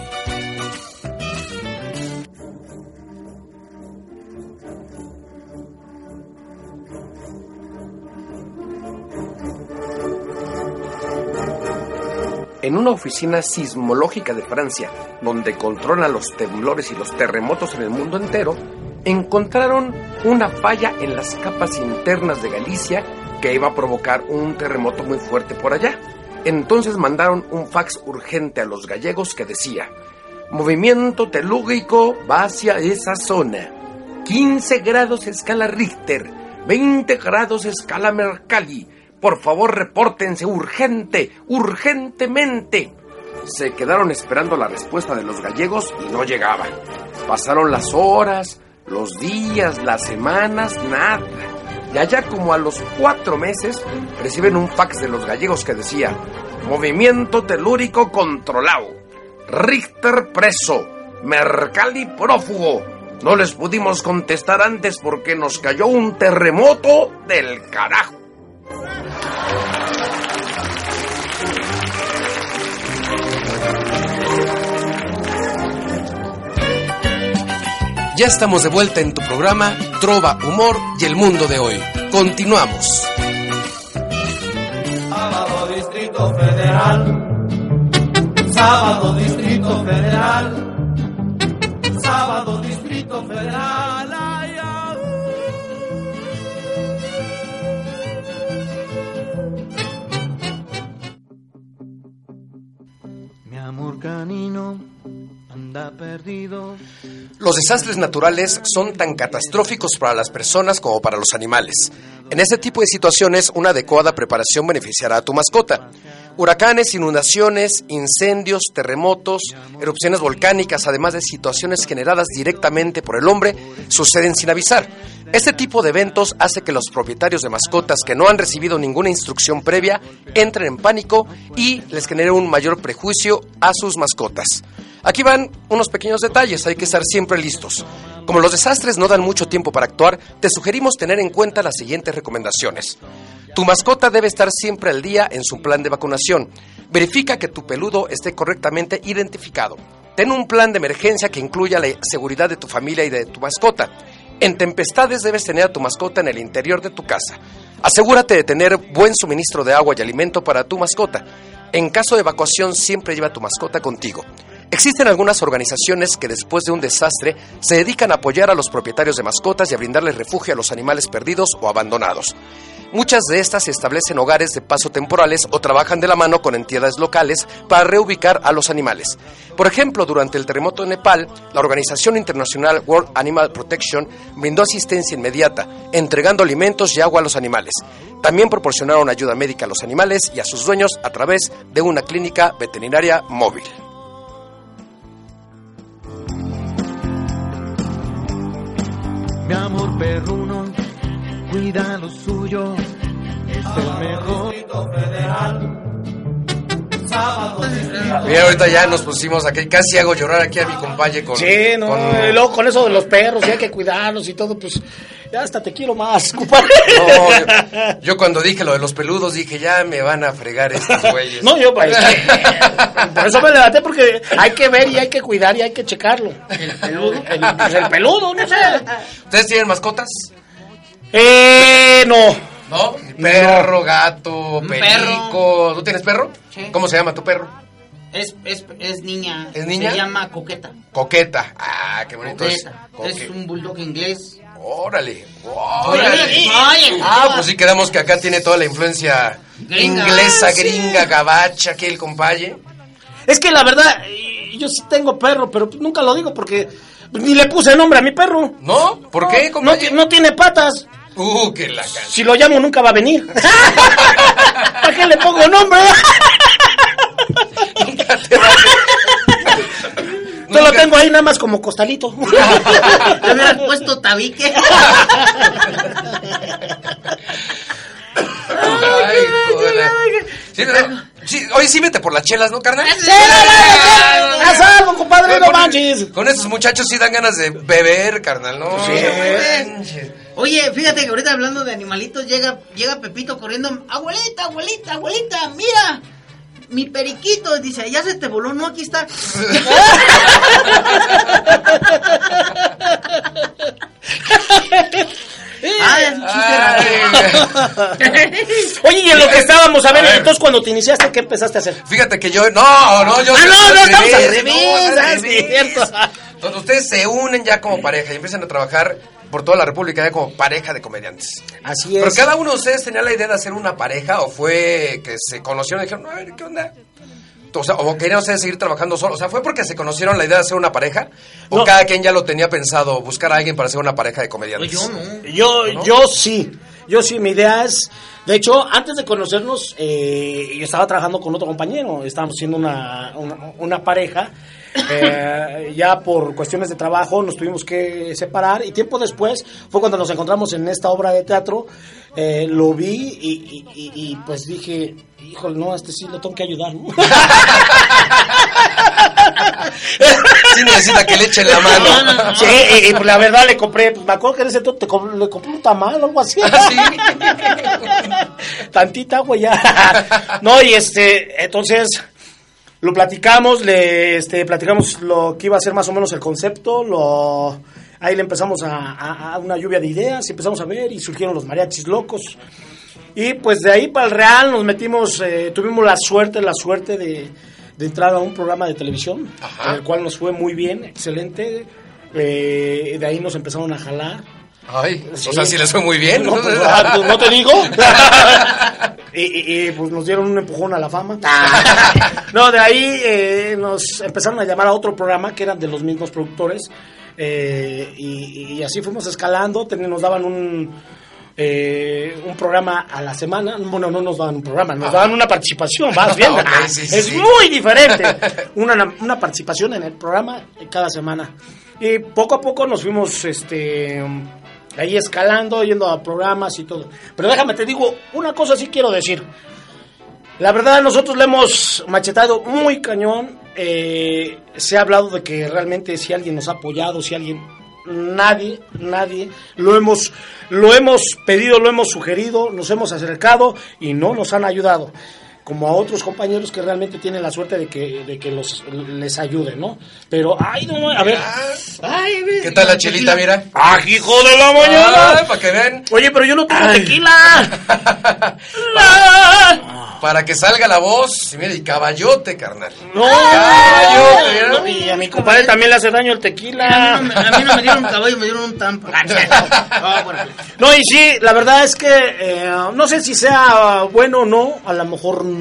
A: En una oficina sismológica de Francia, donde controlan los temblores y los terremotos en el mundo entero, encontraron una falla en las capas internas de Galicia que iba a provocar un terremoto muy fuerte por allá. Entonces mandaron un fax urgente a los gallegos que decía, movimiento telúrico va hacia esa zona. 15 grados escala Richter, 20 grados escala Mercalli. Por favor, repórtense urgente, urgentemente. Se quedaron esperando la respuesta de los gallegos y no llegaba. Pasaron las horas, los días, las semanas, nada. Y allá como a los cuatro meses reciben un fax de los gallegos que decía, movimiento telúrico controlado, Richter preso, Mercalli prófugo. No les pudimos contestar antes porque nos cayó un terremoto del carajo. Ya estamos de vuelta en tu programa Trova, Humor y el mundo de hoy. Continuamos.
F: Sábado Distrito Federal. Sábado Distrito Federal. Sábado Distrito Federal. Ay.
G: Mi amor canino
A: Los desastres naturales son tan catastróficos para las personas como para los animales. En este tipo de situaciones, una adecuada preparación beneficiará a tu mascota. Huracanes, inundaciones, incendios, terremotos, erupciones volcánicas, además de situaciones generadas directamente por el hombre, suceden sin avisar. Este tipo de eventos hace que los propietarios de mascotas que no han recibido ninguna instrucción previa entren en pánico y les genere un mayor prejuicio a sus mascotas. Aquí van unos pequeños detalles, hay que estar siempre listos. Como los desastres no dan mucho tiempo para actuar, te sugerimos tener en cuenta las siguientes recomendaciones. Tu mascota debe estar siempre al día en su plan de vacunación. Verifica que tu peludo esté correctamente identificado. Ten un plan de emergencia que incluya la seguridad de tu familia y de tu mascota. En tempestades debes tener a tu mascota en el interior de tu casa. Asegúrate de tener buen suministro de agua y alimento para tu mascota. En caso de evacuación siempre lleva a tu mascota contigo. Existen algunas organizaciones que después de un desastre se dedican a apoyar a los propietarios de mascotas y a brindarles refugio a los animales perdidos o abandonados. Muchas de estas establecen hogares de paso temporales o trabajan de la mano con entidades locales para reubicar a los animales. Por ejemplo, durante el terremoto en Nepal, la organización internacional World Animal Protection brindó asistencia inmediata, entregando alimentos y agua a los animales. También proporcionaron ayuda médica a los animales y a sus dueños a través de una clínica veterinaria móvil.
G: Perruno cuida lo suyo. Es el mejor.
A: Mira, ahorita ya nos pusimos aquí, casi hago llorar aquí a mi compañero con...
B: Sí, no,
A: con-
B: y luego con eso de los perros, y hay que cuidarlos y todo, pues ya hasta te quiero más, compadre.
A: No, yo, yo cuando dije lo de los peludos dije, ya me van a fregar estos güeyes.
B: No, yo pues, por eso me levanté porque hay que ver y hay que cuidar y hay que checarlo. El peludo, el, pues, el peludo, no sé.
A: ¿Ustedes tienen mascotas?
B: Eh, no.
A: ¿No? Perro, gato, perico. ¿Tú tienes perro?
C: Sí.
A: ¿Cómo se llama tu perro?
C: Es, es, es niña.
A: ¿Es niña?
C: Se llama Coqueta.
A: Coqueta. Ah, qué bonito es.
C: Coqueta.
A: Coque-
C: Es un bulldog inglés.
A: Órale. Órale.
C: oye,
A: Ah, pues sí quedamos que acá tiene toda la influencia
C: Gringa.
A: inglesa,
C: sí.
A: gringa, gabacha, que el compaye.
D: Es que la verdad, yo sí tengo perro, pero nunca lo digo porque ni le puse nombre a mi perro.
A: ¿No? ¿Por qué,
D: No, no tiene patas.
A: Uh, que la can-
D: Si lo llamo nunca va a venir. ¿Para qué le pongo nombre? Yo lo tengo ahí nada más como costalito.
C: Le hubieras puesto tabique.
A: Ay. Sí, sí, oye, sí vete por las chelas, ¿no, carnal?
D: ¡Haz algo, compadre! ¡No
A: Con-
D: manches!
A: Con esos muchachos sí dan ganas de beber, carnal, ¿no?
D: Sí.
A: manches.
C: Oye, fíjate que ahorita hablando de animalitos, llega, llega Pepito corriendo. Abuelita, abuelita, abuelita, mira. Mi periquito, dice, ya se te voló, no, aquí está. Ay, raro.
D: Oye, y en lo que estábamos a ver,
A: A ver.
D: entonces cuando te iniciaste, ¿qué empezaste a hacer?
A: Fíjate que yo, no, no, yo
D: Ah, no, no, estamos al
A: no,
D: revés,
A: al
D: ah,
A: revés.
D: cierto.
A: Entonces ustedes se unen ya como pareja y empiezan a trabajar por toda la República ya como pareja de comediantes.
D: Así es.
A: Pero cada uno de ustedes tenía la idea de hacer una pareja o fue que se conocieron y dijeron, a ver, ¿qué onda? O sea, o querían ustedes seguir trabajando solos. O sea, ¿fue porque se conocieron la idea de hacer una pareja? ¿O
D: No.
A: cada quien ya lo tenía pensado, buscar a alguien para hacer una pareja de comediantes?
C: Pues yo no.
D: Yo,
A: ¿No?
D: yo sí, yo sí, mi idea es, de hecho, antes de conocernos, eh, yo estaba trabajando con otro compañero, estábamos siendo una, una, una pareja, eh, ya por cuestiones de trabajo nos tuvimos que separar y tiempo después fue cuando nos encontramos en esta obra de teatro, eh, lo vi y, y- y- y, pues dije, híjole, no, a este sí lo tengo que ayudar, ¿no?
A: Sí necesita que le echen la mano.
D: Sí, y, y, pues, la verdad le compré, pues me acuerdo que en ese tiempo te com- le compré un tamal o algo así.
A: Sí.
D: Tantita agua ya. No, y este, entonces lo platicamos, le este, platicamos lo que iba a ser más o menos el concepto, lo ahí le empezamos a, a- a una lluvia de ideas y empezamos a ver y surgieron los mariachis locos. Y pues de ahí para el Real nos metimos, eh, tuvimos la suerte, la suerte de, de entrar a un programa de televisión,
A: Ajá.
D: el cual nos fue muy bien, excelente. Eh, de ahí nos empezaron a jalar.
A: Ay,
D: Sí.
A: o sea, sí les fue muy bien.
D: No, pues, no te digo. y, pues nos dieron un empujón a la fama. no, de ahí eh, nos empezaron a llamar a otro programa que eran de los mismos productores. eh, y, y así fuimos escalando. ten- Nos daban un, eh, un programa a la semana. Bueno, no nos daban un programa, nos daban una participación, más bien. Ah,
A: sí,
D: es
A: sí.
D: muy diferente. Una, una participación en el programa cada semana. Y poco a poco nos fuimos este, ahí escalando, yendo a programas y todo. Pero déjame, te digo, una cosa sí quiero decir. La verdad, nosotros le hemos machetado muy cañón. eh, se ha hablado de que realmente si alguien nos ha apoyado, si alguien. Nadie, nadie. Lo hemos, lo hemos pedido, lo hemos sugerido, nos hemos acercado y no nos han ayudado. Como a otros compañeros que realmente tienen la suerte de que, de que los, les ayude, ¿no? Pero, ay, no, a ver. Ay,
A: ¿Qué tal la chelita, mira?
D: ¡Ah, hijo de la mañana!
A: Ay, para que vean.
D: Oye, pero yo no tengo Ay. tequila.
A: Para que salga la voz. Y mira, y caballote, carnal.
D: No,
A: Caballote,
D: no, y a mi compadre también le hace daño el
C: A
D: tequila.
C: mí, no, me- a mí no me dieron un caballo, me dieron un tampo. Ah, bueno.
D: No, y sí, la verdad es que eh, no sé si sea bueno o no, a lo mejor no,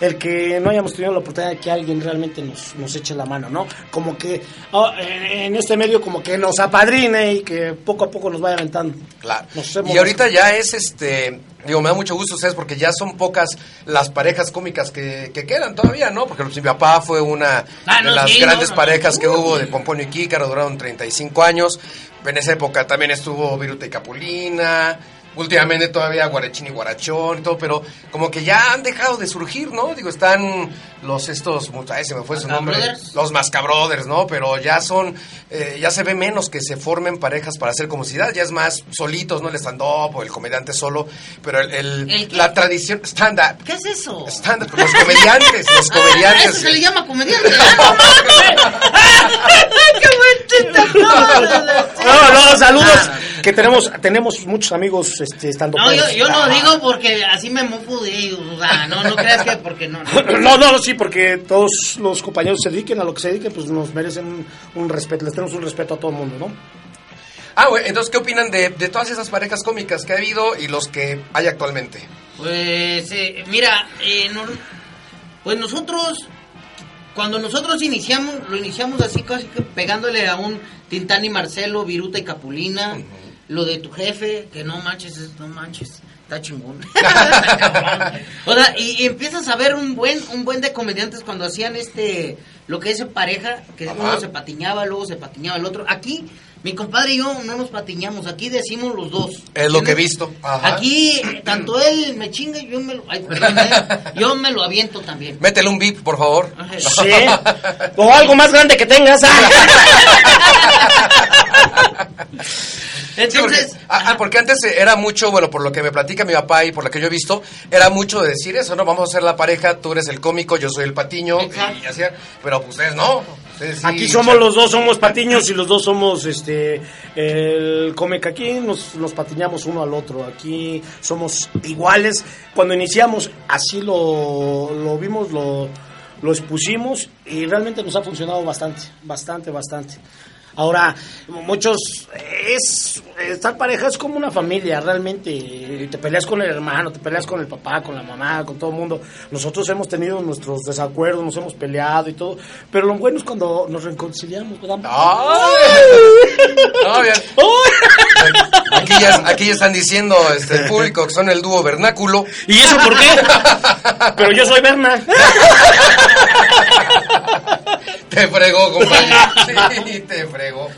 D: el que no hayamos tenido la oportunidad de que alguien realmente nos, nos eche la mano, ¿no? Como que ah, en, en este medio como que nos apadrine y que poco a poco nos vaya aventando.
A: Claro. Y ahorita ya es este. Digo, me da mucho gusto ustedes porque ya son pocas las parejas cómicas que, que quedan todavía, ¿no? Porque mi papá fue una
C: Ah,
A: de
C: no,
A: las
C: sí,
A: grandes
C: no, no,
A: parejas
C: no.
A: que hubo de Pomponio y Kícaro, duraron 35 años. En esa época también estuvo Viruta y Capulina. Últimamente todavía Guarachín y Guarachón y todo, pero como que ya han dejado de surgir, ¿no? Digo, están los estos, ay, se me fue su nombre, los Mascabrothers, ¿no? Pero ya son, eh, ya se ve menos que se formen parejas para hacer comicidad, ya es más solitos, ¿no? El stand-up o el comediante solo, pero el, el- la tradición, stand-up,
C: ¿Qué es eso?
A: stand-up, los comediantes, los
C: Ah, eso
A: comediantes.
C: se le llama comediante. ¿verdad? ¡Qué buen chiste!
D: No, no, saludos.
C: Ah,
D: que tenemos tenemos muchos amigos este, estando
C: No, yo, yo lo digo porque así me mofo de ellos. O sea, no, no creas que porque no. no.
D: No, no, sí, porque todos los compañeros se dediquen a lo que se dediquen, pues nos merecen un, un respeto, les tenemos un respeto a todo el mundo, ¿no?
A: Ah, güey, entonces, ¿qué opinan de, de todas esas parejas cómicas que ha habido y los que hay actualmente?
C: Pues, eh, mira, eh, no- pues nosotros, cuando nosotros iniciamos, lo iniciamos así casi que pegándole a un Tintán y Marcelo, Viruta y Capulina, lo de tu jefe, que no manches, es- no manches, está chingón. o sea, y, y empiezas a ver un buen, un buen de comediantes cuando hacían este, lo que es en pareja, que
A: Ajá.
C: uno se patiñaba, luego se patiñaba el otro. Aquí, mi compadre y yo no nos patiñamos, aquí decimos los dos.
A: Es lo que he visto. Ajá.
C: Aquí, tanto él me chinga, yo me lo, ay, perdón, eh, yo me lo aviento también.
A: Métele un beep, por favor.
D: Sí. O algo más grande que tengas.
A: Sí, porque,
C: Entonces,
A: ah, ah, porque antes era mucho, bueno, por lo que me platica mi papá y por lo que yo he visto, era mucho de decir eso, ¿no? Vamos a hacer la pareja, tú eres el cómico, yo soy el patiño,
C: Exacto.
A: y así, pero pues ustedes no. Ustedes sí,
D: Aquí somos los dos, somos patiños y los dos somos este el cómic. Aquí nos, nos patiñamos uno al otro. Aquí somos iguales. Cuando iniciamos, así lo, lo vimos, lo, lo expusimos y realmente nos ha funcionado bastante, bastante, bastante. Ahora, muchos, es, estar pareja es como una familia, realmente. Te peleas con el hermano, te peleas con el papá, con la mamá, con todo el mundo. Nosotros hemos tenido nuestros desacuerdos, nos hemos peleado y todo. Pero lo bueno es cuando nos reconciliamos, ¿verdad?
A: ¡Ay! No, bien. Aquí ya, aquí ya están diciendo este, el público que son el dúo vernáculo.
D: ¿Y eso por qué? Pero yo soy Berna.
A: Te fregó, compadre. Sí, te fregó.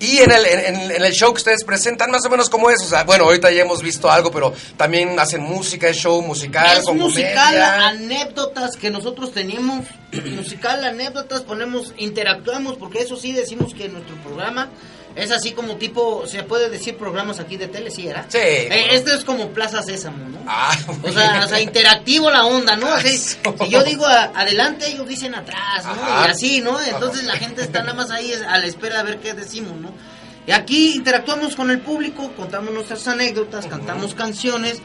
A: Y en el, en, en el show que ustedes presentan, más o menos como es, o sea, bueno, ahorita ya hemos visto algo, pero también hacen música, es show musical,
C: es
A: con
C: musical,
A: comedia.
C: anécdotas que nosotros tenemos, musical, anécdotas, ponemos, interactuamos, porque eso sí decimos que nuestro programa es así como tipo, se puede decir programas aquí de tele, ¿sí era?
A: Sí.
C: Eh, Esto es como Plaza Sésamo, ¿no?
A: Ah,
C: O sea, o sea, interactivo la onda, ¿no? Así, si yo digo a- adelante, ellos dicen atrás, ¿no?
A: Ajá.
C: Y así, ¿no? Entonces la gente está nada más ahí a la espera de ver qué decimos, ¿no? Y aquí interactuamos con el público, contamos nuestras anécdotas, cantamos canciones.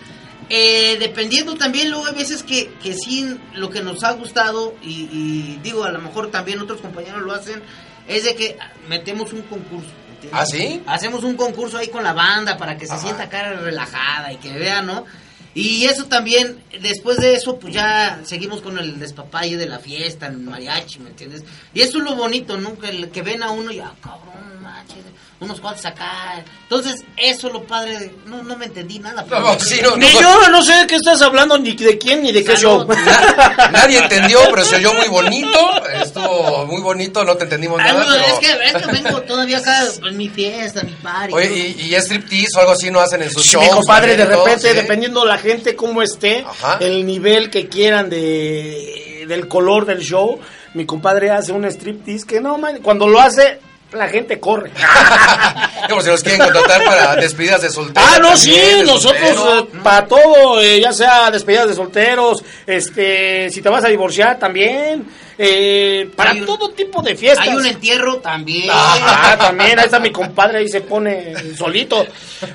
C: Eh, dependiendo también, luego hay veces que, que sí, lo que nos ha gustado, y, y digo, a lo mejor también otros compañeros lo hacen, es de que metemos un concurso.
A: ¿Ah, sí?
C: Hacemos un concurso ahí con la banda para que se
A: Ajá.
C: sienta cara relajada y que vean, ¿no? Y eso también, después de eso, pues ya seguimos con el despapalle de la fiesta, el mariachi, ¿me entiendes? Y eso es lo bonito, ¿no? Que, el- que ven a uno y, ah, cabrón, manches, unos cuantos acá. Entonces, eso es lo padre de... No, no me entendí nada. pero-
A: No, sí, no,
D: Ni
A: no,
D: yo no sé de qué estás hablando, ni de quién, ni de qué show.
A: Nadie entendió, pero se oyó muy bonito. Estuvo muy bonito, no te entendimos
C: Ay,
A: nada.
C: bueno,
A: pero...
C: es, que, es que vengo todavía acá en mi fiesta, mi party.
A: Oye, y, y striptease o algo así no hacen en sus
D: Sí,
A: shows.
D: mi compadre, de repente,
A: ¿sí?
D: dependiendo la gente cómo esté,
A: Ajá.
D: el nivel que quieran de del color del show, mi compadre hace un striptease que no, man, cuando lo hace, la gente corre.
A: Como si los quieren contratar para despedidas de solteros.
D: Ah, no,
A: también,
D: sí, nosotros
A: soltero.
D: eh, para todo, eh, ya sea despedidas de solteros, este, si te vas a divorciar también, eh, para
C: un-
D: todo tipo de fiestas.
C: Hay un entierro también.
D: Ah, también, ahí está mi compadre, ahí se pone solito.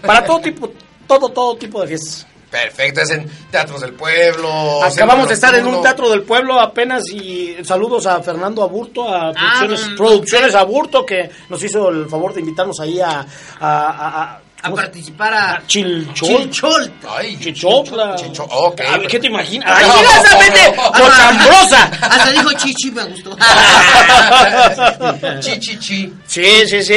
D: Para todo tipo, todo, todo tipo de fiestas.
A: Perfecto, es en teatros del pueblo.
D: Acabamos de estar en un teatro del pueblo apenas y saludos a Fernando Aburto, a Producciones,
C: no,
D: Producciones Aburto, que nos hizo el favor de invitarnos ahí a... a, a- a-
C: A
D: ¿cómo se-
C: participar a...
D: Chilchol.
C: Chilchol.
A: Ay,
D: Chichotla.
A: Chicho- ok.
D: A ver, ¿Qué te imaginas?
A: No.
D: ¡Ay! ¡Cochambrosa!
C: Hasta dijo chichi, me gustó.
A: Chi, chi, chi.
D: Sí, sí, sí,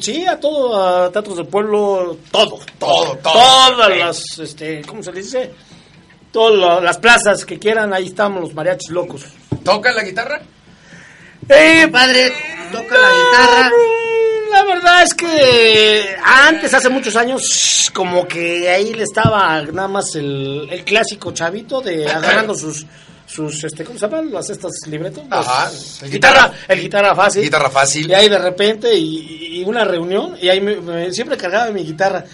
D: sí, a todo, a teatros del pueblo, todo,
A: Todo, todo.
D: Todas
A: Sí.
D: las, este, ¿cómo se dice? Todas la- las plazas que quieran, ahí estamos los mariachis locos.
A: ¿Tocan la guitarra?
D: Eh,
C: Padre, toca la guitarra.
D: La verdad es que antes, hace muchos años, como que ahí le estaba nada más el, el clásico chavito de agarrando sus, sus este, ¿cómo se llaman? Las estas libretos.
A: Ajá.
D: Las- guitarra, el guitarra fácil.
A: Guitarra fácil.
D: Y ahí de repente, y, y una reunión, y ahí me- me- siempre cargaba mi guitarra.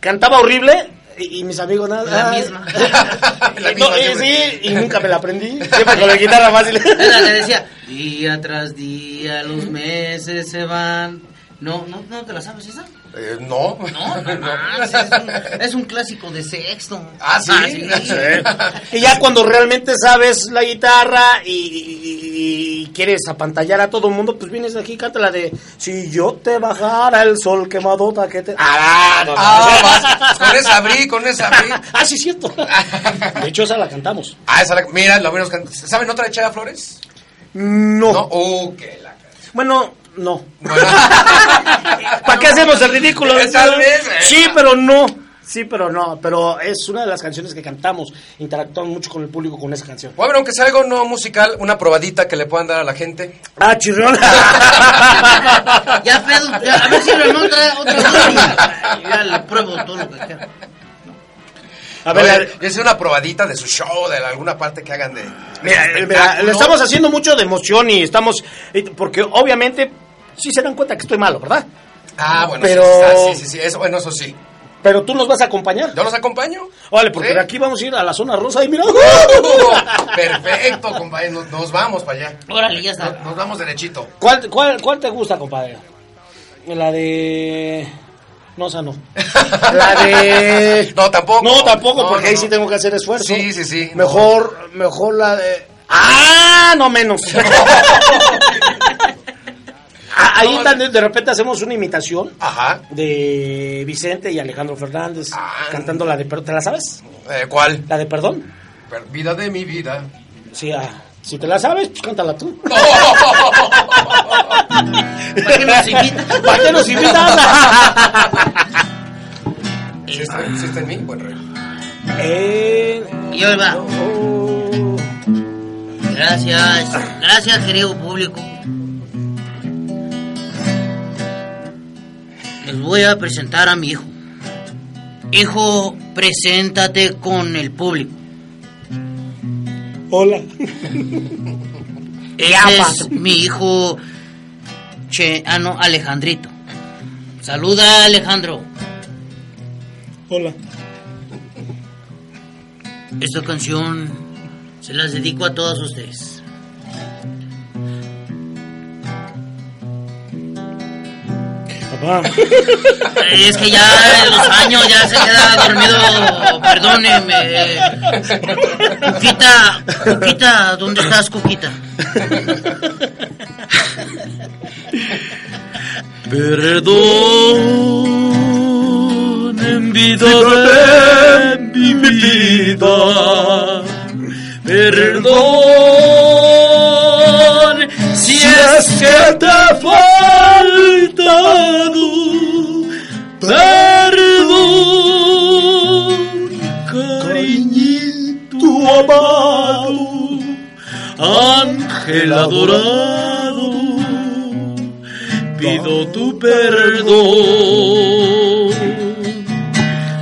D: Cantaba horrible, y, y mis amigos nada.
C: La
D: ay.
C: misma.
A: La misma siempre.
D: sí, y nunca me la aprendí. Siempre con la guitarra fácil.
C: Le decía, día tras día los meses se van No, no, no te la sabes esa.
A: Eh, no.
C: No, no, manches, es, un, es un clásico de sexto.
A: Ah, ¿sí?
D: Y ya cuando realmente sabes la guitarra y, y- y quieres apantallar a todo el mundo, pues vienes aquí y canta la de Si yo te bajara el sol quemadota que te... Ah, no, no.
A: Ah, vas, con esa abrí, con esa abrí.
D: Ah, sí, cierto. De hecho, esa la cantamos.
A: Ah, esa la, mira, la menos can- ¿Saben otra de Chaya Flores?
D: No.
A: No. Uh, que la.
D: Bueno, no.
A: Bueno.
D: ¿Para qué hacemos el ridículo?
A: Tal vez, eh.
D: Sí, pero no. Sí, pero no. Pero es una de las canciones que cantamos. Interactuamos mucho con el público con esa canción.
A: Bueno, aunque sea algo no musical, una probadita que le puedan dar a la gente.
D: Ah, chirrión.
C: Ya, pedo, ya, a ver si Ramón trae otra cosa. Ya le pruebo todo lo que quiera.
D: A ver,
A: Oye, es una probadita de su show, de alguna parte que hagan de. de
D: Mira, le estamos haciendo mucho de emoción y estamos. Porque obviamente sí se dan cuenta que estoy malo, ¿verdad?
A: Ah, bueno,
D: Pero-
A: sí, ah, sí, sí, sí, eso, bueno, eso sí.
D: Pero tú nos vas a acompañar.
A: ¿Yo los acompaño?
D: Vale, porque
A: ¿Sí?
D: de aquí vamos a ir a la zona rosa y mira.
A: Perfecto, compadre, nos, nos vamos para allá.
C: Órale, ya
A: Nos,
C: está.
A: nos vamos derechito.
D: ¿Cuál, cuál, ¿Cuál te gusta, compadre? La de. No, esa no. La de.
A: No, tampoco.
D: No, tampoco,
A: No,
D: porque
A: no,
D: ahí
A: no.
D: sí tengo que hacer esfuerzo.
A: Sí, sí, sí.
D: Mejor, mejor la de. ¡Ah! No menos. Ah, Ahí
A: No,
D: tan- de repente hacemos una imitación
A: Ajá.
D: de Vicente y Alejandro Fernández
A: Ah.
D: cantando la de perdón. ¿Te la sabes?
A: Eh, ¿Cuál?
D: La de perdón.
A: Per- Vida de mi vida.
D: Sí, ah, si te la sabes, pues cántala tú.
C: ¿Para qué nos invitan?
D: ¿Para qué nos invitas?
A: ¿Sí está, sí está en mí? Buen rey.
D: Eh,
C: Y ahí va.
D: oh,
C: Gracias, gracias querido público. Les voy a presentar a mi hijo. Hijo, preséntate con el público.
D: hola.
C: Ese es mi hijo, che, ah no, Alejandrito. Saluda Alejandro.
D: Hola.
C: Esta canción se las dedico a todos ustedes. Es que ya los años ya se queda dormido. Perdóneme. Cuquita, Cuquita, ¿dónde estás, Cuquita? Perdón en vida de mi vida. Perdón si es que te Perdón, cariñito amado, ángel adorado, pido tu perdón.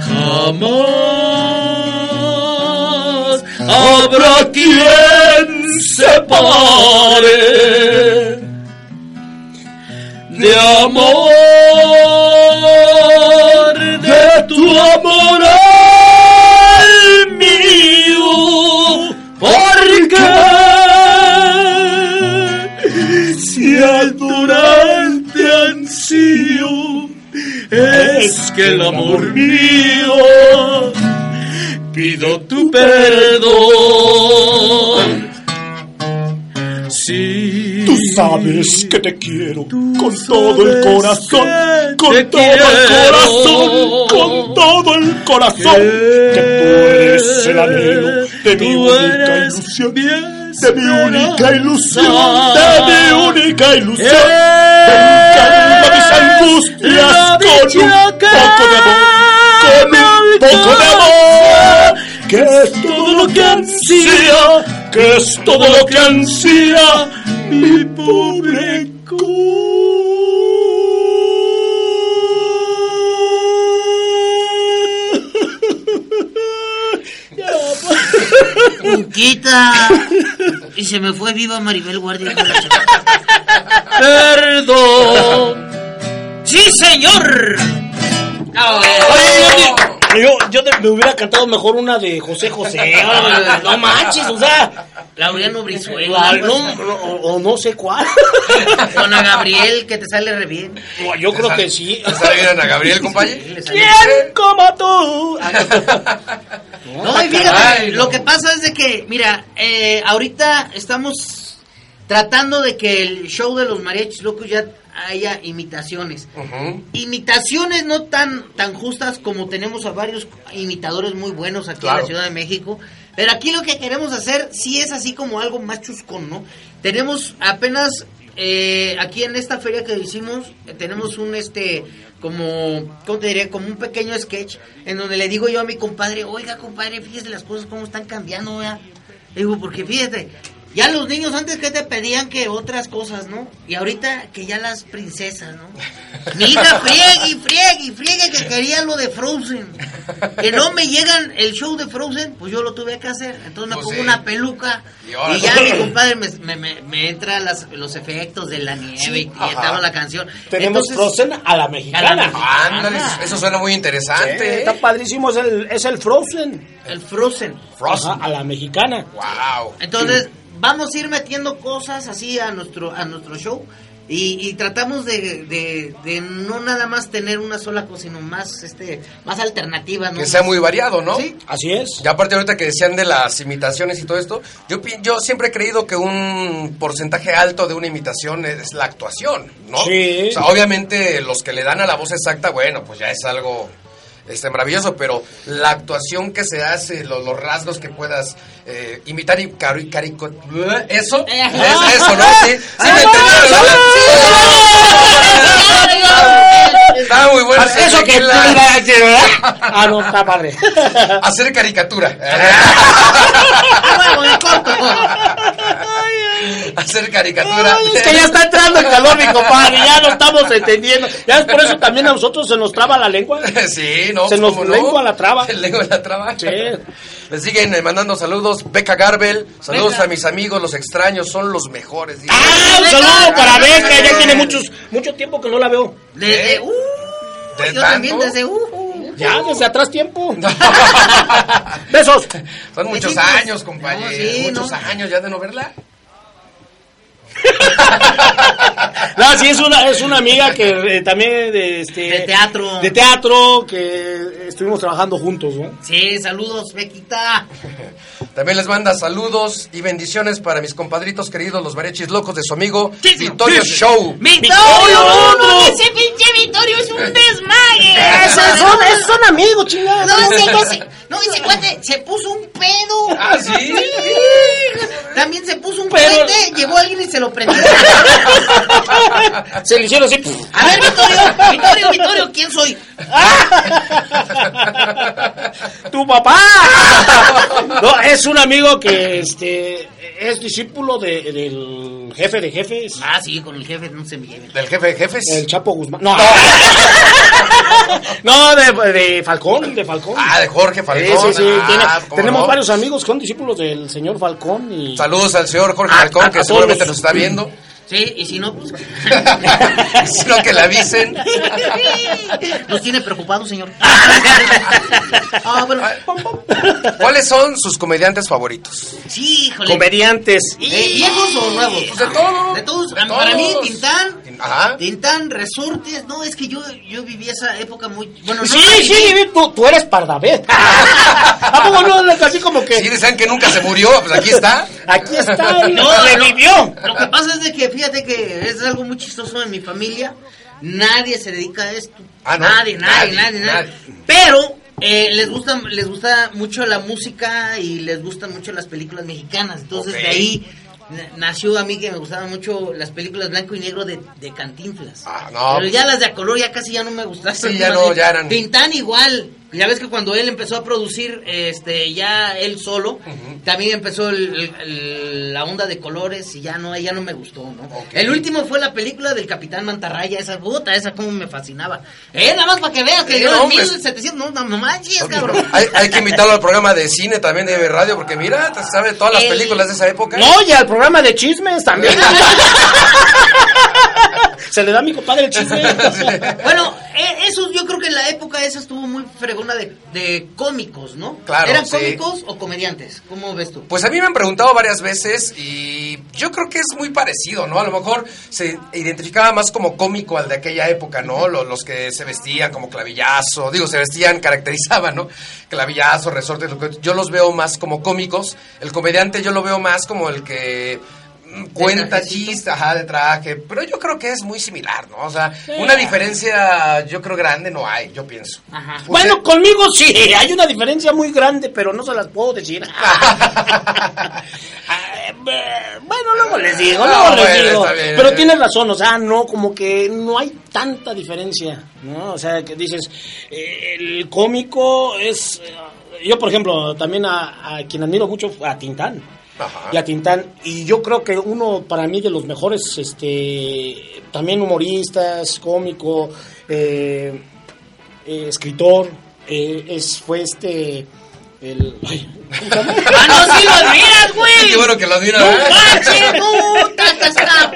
C: Jamás habrá quien separe de amor, que el amor mío pido tu perdón. Si
D: Tú sabes que te quiero con todo el corazón, con todo el corazón, con todo el corazón. Que tú eres el anhelo de mi única ilusión. De mi única ilusión,
C: esperanza.
D: de mi única ilusión.
C: Eh,
D: Ven, calma mis angustias con un poco de amor, con un poco de amor. Que es todo lo que ansía, que es todo lo que ansía mi pobre
C: Cuquita. Y se me fue viva Maribel Guardia. de la. Perdón. Sí, señor.
D: Oye, yo, yo, yo de- me hubiera cantado mejor una de José José. No manches, o sea.
C: Laureano Brizuela.
D: la- no, no, o, o no sé cuál.
C: Con a Gabriel, que te sale re bien.
D: No, yo creo que sí.
A: ¿Le sale bien Ana Gabriel,
C: Sí, sale
D: ¿Quién como tú? Ah, no.
C: No, y fíjate, lo que pasa es de que, mira, eh, ahorita estamos tratando de que el show de los mariachis locos ya haya imitaciones. Imitaciones no tan, tan justas como tenemos a varios imitadores muy buenos aquí en la Ciudad de México. Pero aquí lo que queremos hacer sí es así como algo más chuscón, ¿no? Tenemos apenas eh, aquí en esta feria que hicimos, eh, tenemos un este como, ¿cómo te diré? Como un pequeño sketch en donde le digo yo a mi compadre, oiga compadre, fíjese las cosas cómo están cambiando. Le digo, porque fíjate, ya los niños antes que te pedían que otras cosas, ¿no? Y ahorita que ya las princesas, ¿no? Mi hija friegue y friegue y friegue que quería lo de Frozen. Que no me llegan el show de Frozen, pues yo lo tuve que hacer. Entonces me
A: Pues
C: pongo
A: sí.
C: una peluca
A: Y
C: ya mi compadre me, me, me- me entra las- los efectos de la nieve y, estaba la canción.
D: Tenemos
C: Entonces,
D: Frozen a la mexicana.
A: Ándale, eso suena muy
D: Sí,
A: interesante.
D: está padrísimo, es el, es el Frozen.
C: El Frozen.
A: Frozen.
D: Ajá, a la mexicana.
A: Wow.
C: Entonces, vamos a ir metiendo cosas así a nuestro, a nuestro show. Y, y tratamos de, de, de no nada más tener una sola cosa, sino más este más alternativas. ¿no?
A: Que sea muy variado, ¿no?
C: Sí.
D: Así es.
A: Y aparte ahorita que decían de las imitaciones y todo esto, yo, yo siempre he creído que un porcentaje alto de una imitación es la actuación, ¿no?
D: Sí.
A: O sea, obviamente los que le dan a la voz exacta, bueno, pues ya es algo este, maravilloso, pero la actuación que se hace, lo- los rasgos que puedas eh, imitar y cari carico- eso,
C: Eh,
A: es eso, ¿no? Sí, sí me. Está muy bueno.
D: Eso que
A: tequila.
D: Ah, no, está padre.
A: Hacer caricatura. Hacer caricatura.
D: Ay, es que ya está entrando el calor, mi compadre, ya no estamos entendiendo. Ya es por eso también a nosotros se nos traba la lengua.
A: Sí, no.
D: Se
A: pues,
D: nos
A: ¿cómo no?
D: lengua la traba.
A: Se lengua la traba.
D: Sí.
A: Me siguen eh, mandando saludos. Beca Garbel. Saludos
C: Beca.
A: a mis amigos, los extraños, son los mejores. dice.
D: Ah, un saludo para Beca, ya tiene muchos, mucho tiempo que no la veo.
C: Desde, uh,
A: ¿De
C: yo
A: tanto?
C: también desde, uh, uh.
D: Ya, desde atrás tiempo. Besos.
A: Son muchos años, compañero.
C: No, sí,
A: muchos
C: no.
A: años ya de no verla.
D: No, sí, es una, es una amiga que eh, también de, este,
C: De teatro.
D: De teatro, que estuvimos trabajando juntos, ¿no?
C: Sí, saludos, Bequita.
A: También les manda saludos y bendiciones para mis compadritos queridos, los mariachis locos de su amigo Vittorio Show.
C: ¡Victorio! No, ese pinche Victorio es un desmague.
D: Esos son, esos son amigos, chingados.
C: No, ese, ese, no, ese cuate se puso un pedo.
A: Ah, ¿sí?
C: También se puso un
D: Pero-
C: cohete, llegó alguien y se lo
D: Se le hicieron así.
C: A ver, Victorio, Victorio, Victorio, ¿quién soy?
D: ¡Tu papá! No, es un amigo que este es discípulo de- del jefe de jefes,
C: Ah, sí, con el jefe no se me lleve.
A: Del jefe de jefes.
D: el Chapo Guzmán. No, no de, de Falcón, de Falcón.
A: Ah, de Jorge
D: Sí,
A: Falcón.
D: sí, sí,
A: Ah,
D: tiene-
A: ¿cómo
D: tenemos
A: no?
D: varios amigos que son discípulos del señor Falcón y
A: Saludos al señor Jorge
D: A-
A: Falcón,
D: a- a
A: que seguramente
D: los-
A: nos está viendo.
C: Sí, y si no, pues.
A: Sino que le avisen.
C: Nos tiene preocupados, señor. Ah, bueno.
A: ¿Cuáles son sus comediantes favoritos?
C: Sí, híjole.
D: comediantes.
C: Eh, ¿Viejos o nuevos?
A: Pues de todo.
C: De todos.
A: De
C: Para mí,
A: todos.
C: Tintán.
A: Ajá.
C: Tintán, resortes. No, es que yo, yo viví esa época muy. Bueno, no
D: Sí,
C: viví.
D: sí, tú, tú eres Pardavés. ¿A poco no? Así como que
A: Sí, decían que nunca se murió, pues aquí está.
D: aquí está y
C: No,
D: revivió.
C: Lo que pasa es de que, fíjate que es algo muy chistoso en mi familia. Nadie se dedica a esto.
A: Ah, ¿no?
C: nadie, nadie,
A: Nadie,
C: nadie. Pero eh, les gusta, les gusta mucho la música y les gustan mucho las películas mexicanas. Entonces de ahí nació a mí que me gustaban mucho las películas blanco y negro de, de Cantinflas.
A: Ah, no.
C: Pero ya las de a color ya casi ya no me gustaban.
A: Sí, ya no, ya eran-
C: Tintán igual. Ya ves que cuando él empezó a producir, este, ya él solo, también empezó el- el- el- la onda de colores y ya no, ya no me gustó, ¿no? El último fue la película del Capitán Mantarraya, esa puta, esa como me fascinaba. Eh, nada más para que veas que
A: Sí,
C: yo
A: no,
C: en
A: hombre.
C: 1700, no, no, no manches, cabrón.
A: Hay, hay que invitarlo al programa de cine también de Radio, porque mira, te sabe todas las
C: El-
A: películas de esa época.
D: No, y al programa de chismes también. Se le da a mi compadre el chisme.
C: Bueno, eh, eso yo creo que en la época esa estuvo muy fregona de, de cómicos, ¿no?
A: Claro,
C: ¿Eran
A: sí.
C: cómicos o comediantes? ¿Cómo ves tú?
A: Pues a mí me han preguntado varias veces y yo creo que es muy parecido, ¿no? A lo mejor se identificaba más como cómico al de aquella época, ¿no? Los, los que se vestían como clavillazo, digo, se vestían, caracterizaban, ¿no? Clavillazo, resorte, lo que- yo los veo más como cómicos. El comediante yo lo veo más como el que cuenta chistes, ajá, de traje, pero yo creo que es muy similar, ¿no? O sea, una diferencia yo creo grande no hay, yo pienso.
C: Ajá.
A: Usted-
D: Bueno, conmigo sí, hay una diferencia muy grande, pero no se las puedo decir. Ah, bueno, luego les digo, luego les
A: bueno,
D: digo.
A: bien.
D: Pero tienes razón, o sea, no, como que no hay tanta diferencia, ¿no? O sea, que dices, eh, el cómico es... eh, Yo, por ejemplo, también a, a quien admiro mucho, a Tintán.
A: Ajá.
D: Y a Tintán. Y yo creo que uno, para mí, de los mejores, este, también humoristas, cómico, eh, eh, escritor, eh, es, fue este, el... ay.
C: ¡Ah, no, sí lo admiras, güey!
A: Qué bueno que lo admira,
C: ¡No
A: ¿eh?
C: manches, no! ¡Taca, está!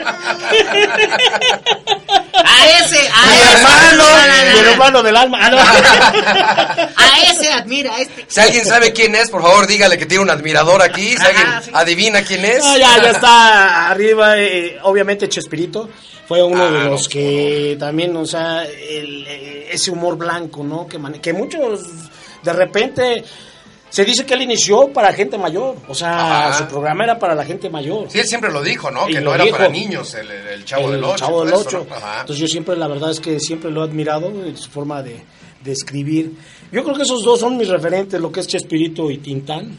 C: A ese, a
D: Mi
C: ese.
D: hermano,
C: No, no, no,
D: mi
C: no.
D: hermano del alma. Ah, no.
C: A ese admira, a este.
A: Si alguien sabe quién es, por favor, dígale que tiene un admirador aquí. Si
C: Ajá,
A: alguien
C: sí.
A: adivina quién es.
D: No, ya, ya está arriba. eh, obviamente Chespirito fue uno
A: Ah,
D: de
A: no,
D: los que también, o sea, el, eh, ese humor blanco, ¿no? Que, mane- que muchos de repente se dice que él inició para gente mayor, o sea,
A: Ajá.
D: su programa era para la gente mayor.
A: Sí, él siempre lo dijo, ¿no?
D: Y
A: que no era
D: dijo.
A: para niños el, el- el Chavo
D: El
A: del Ocho.
D: Chavo del
A: eso,
D: Ocho. Entonces yo siempre, la verdad es que siempre lo he admirado, eh, su forma de, de escribir. Yo creo que esos dos son mis referentes, lo que es Chespirito y Tintán.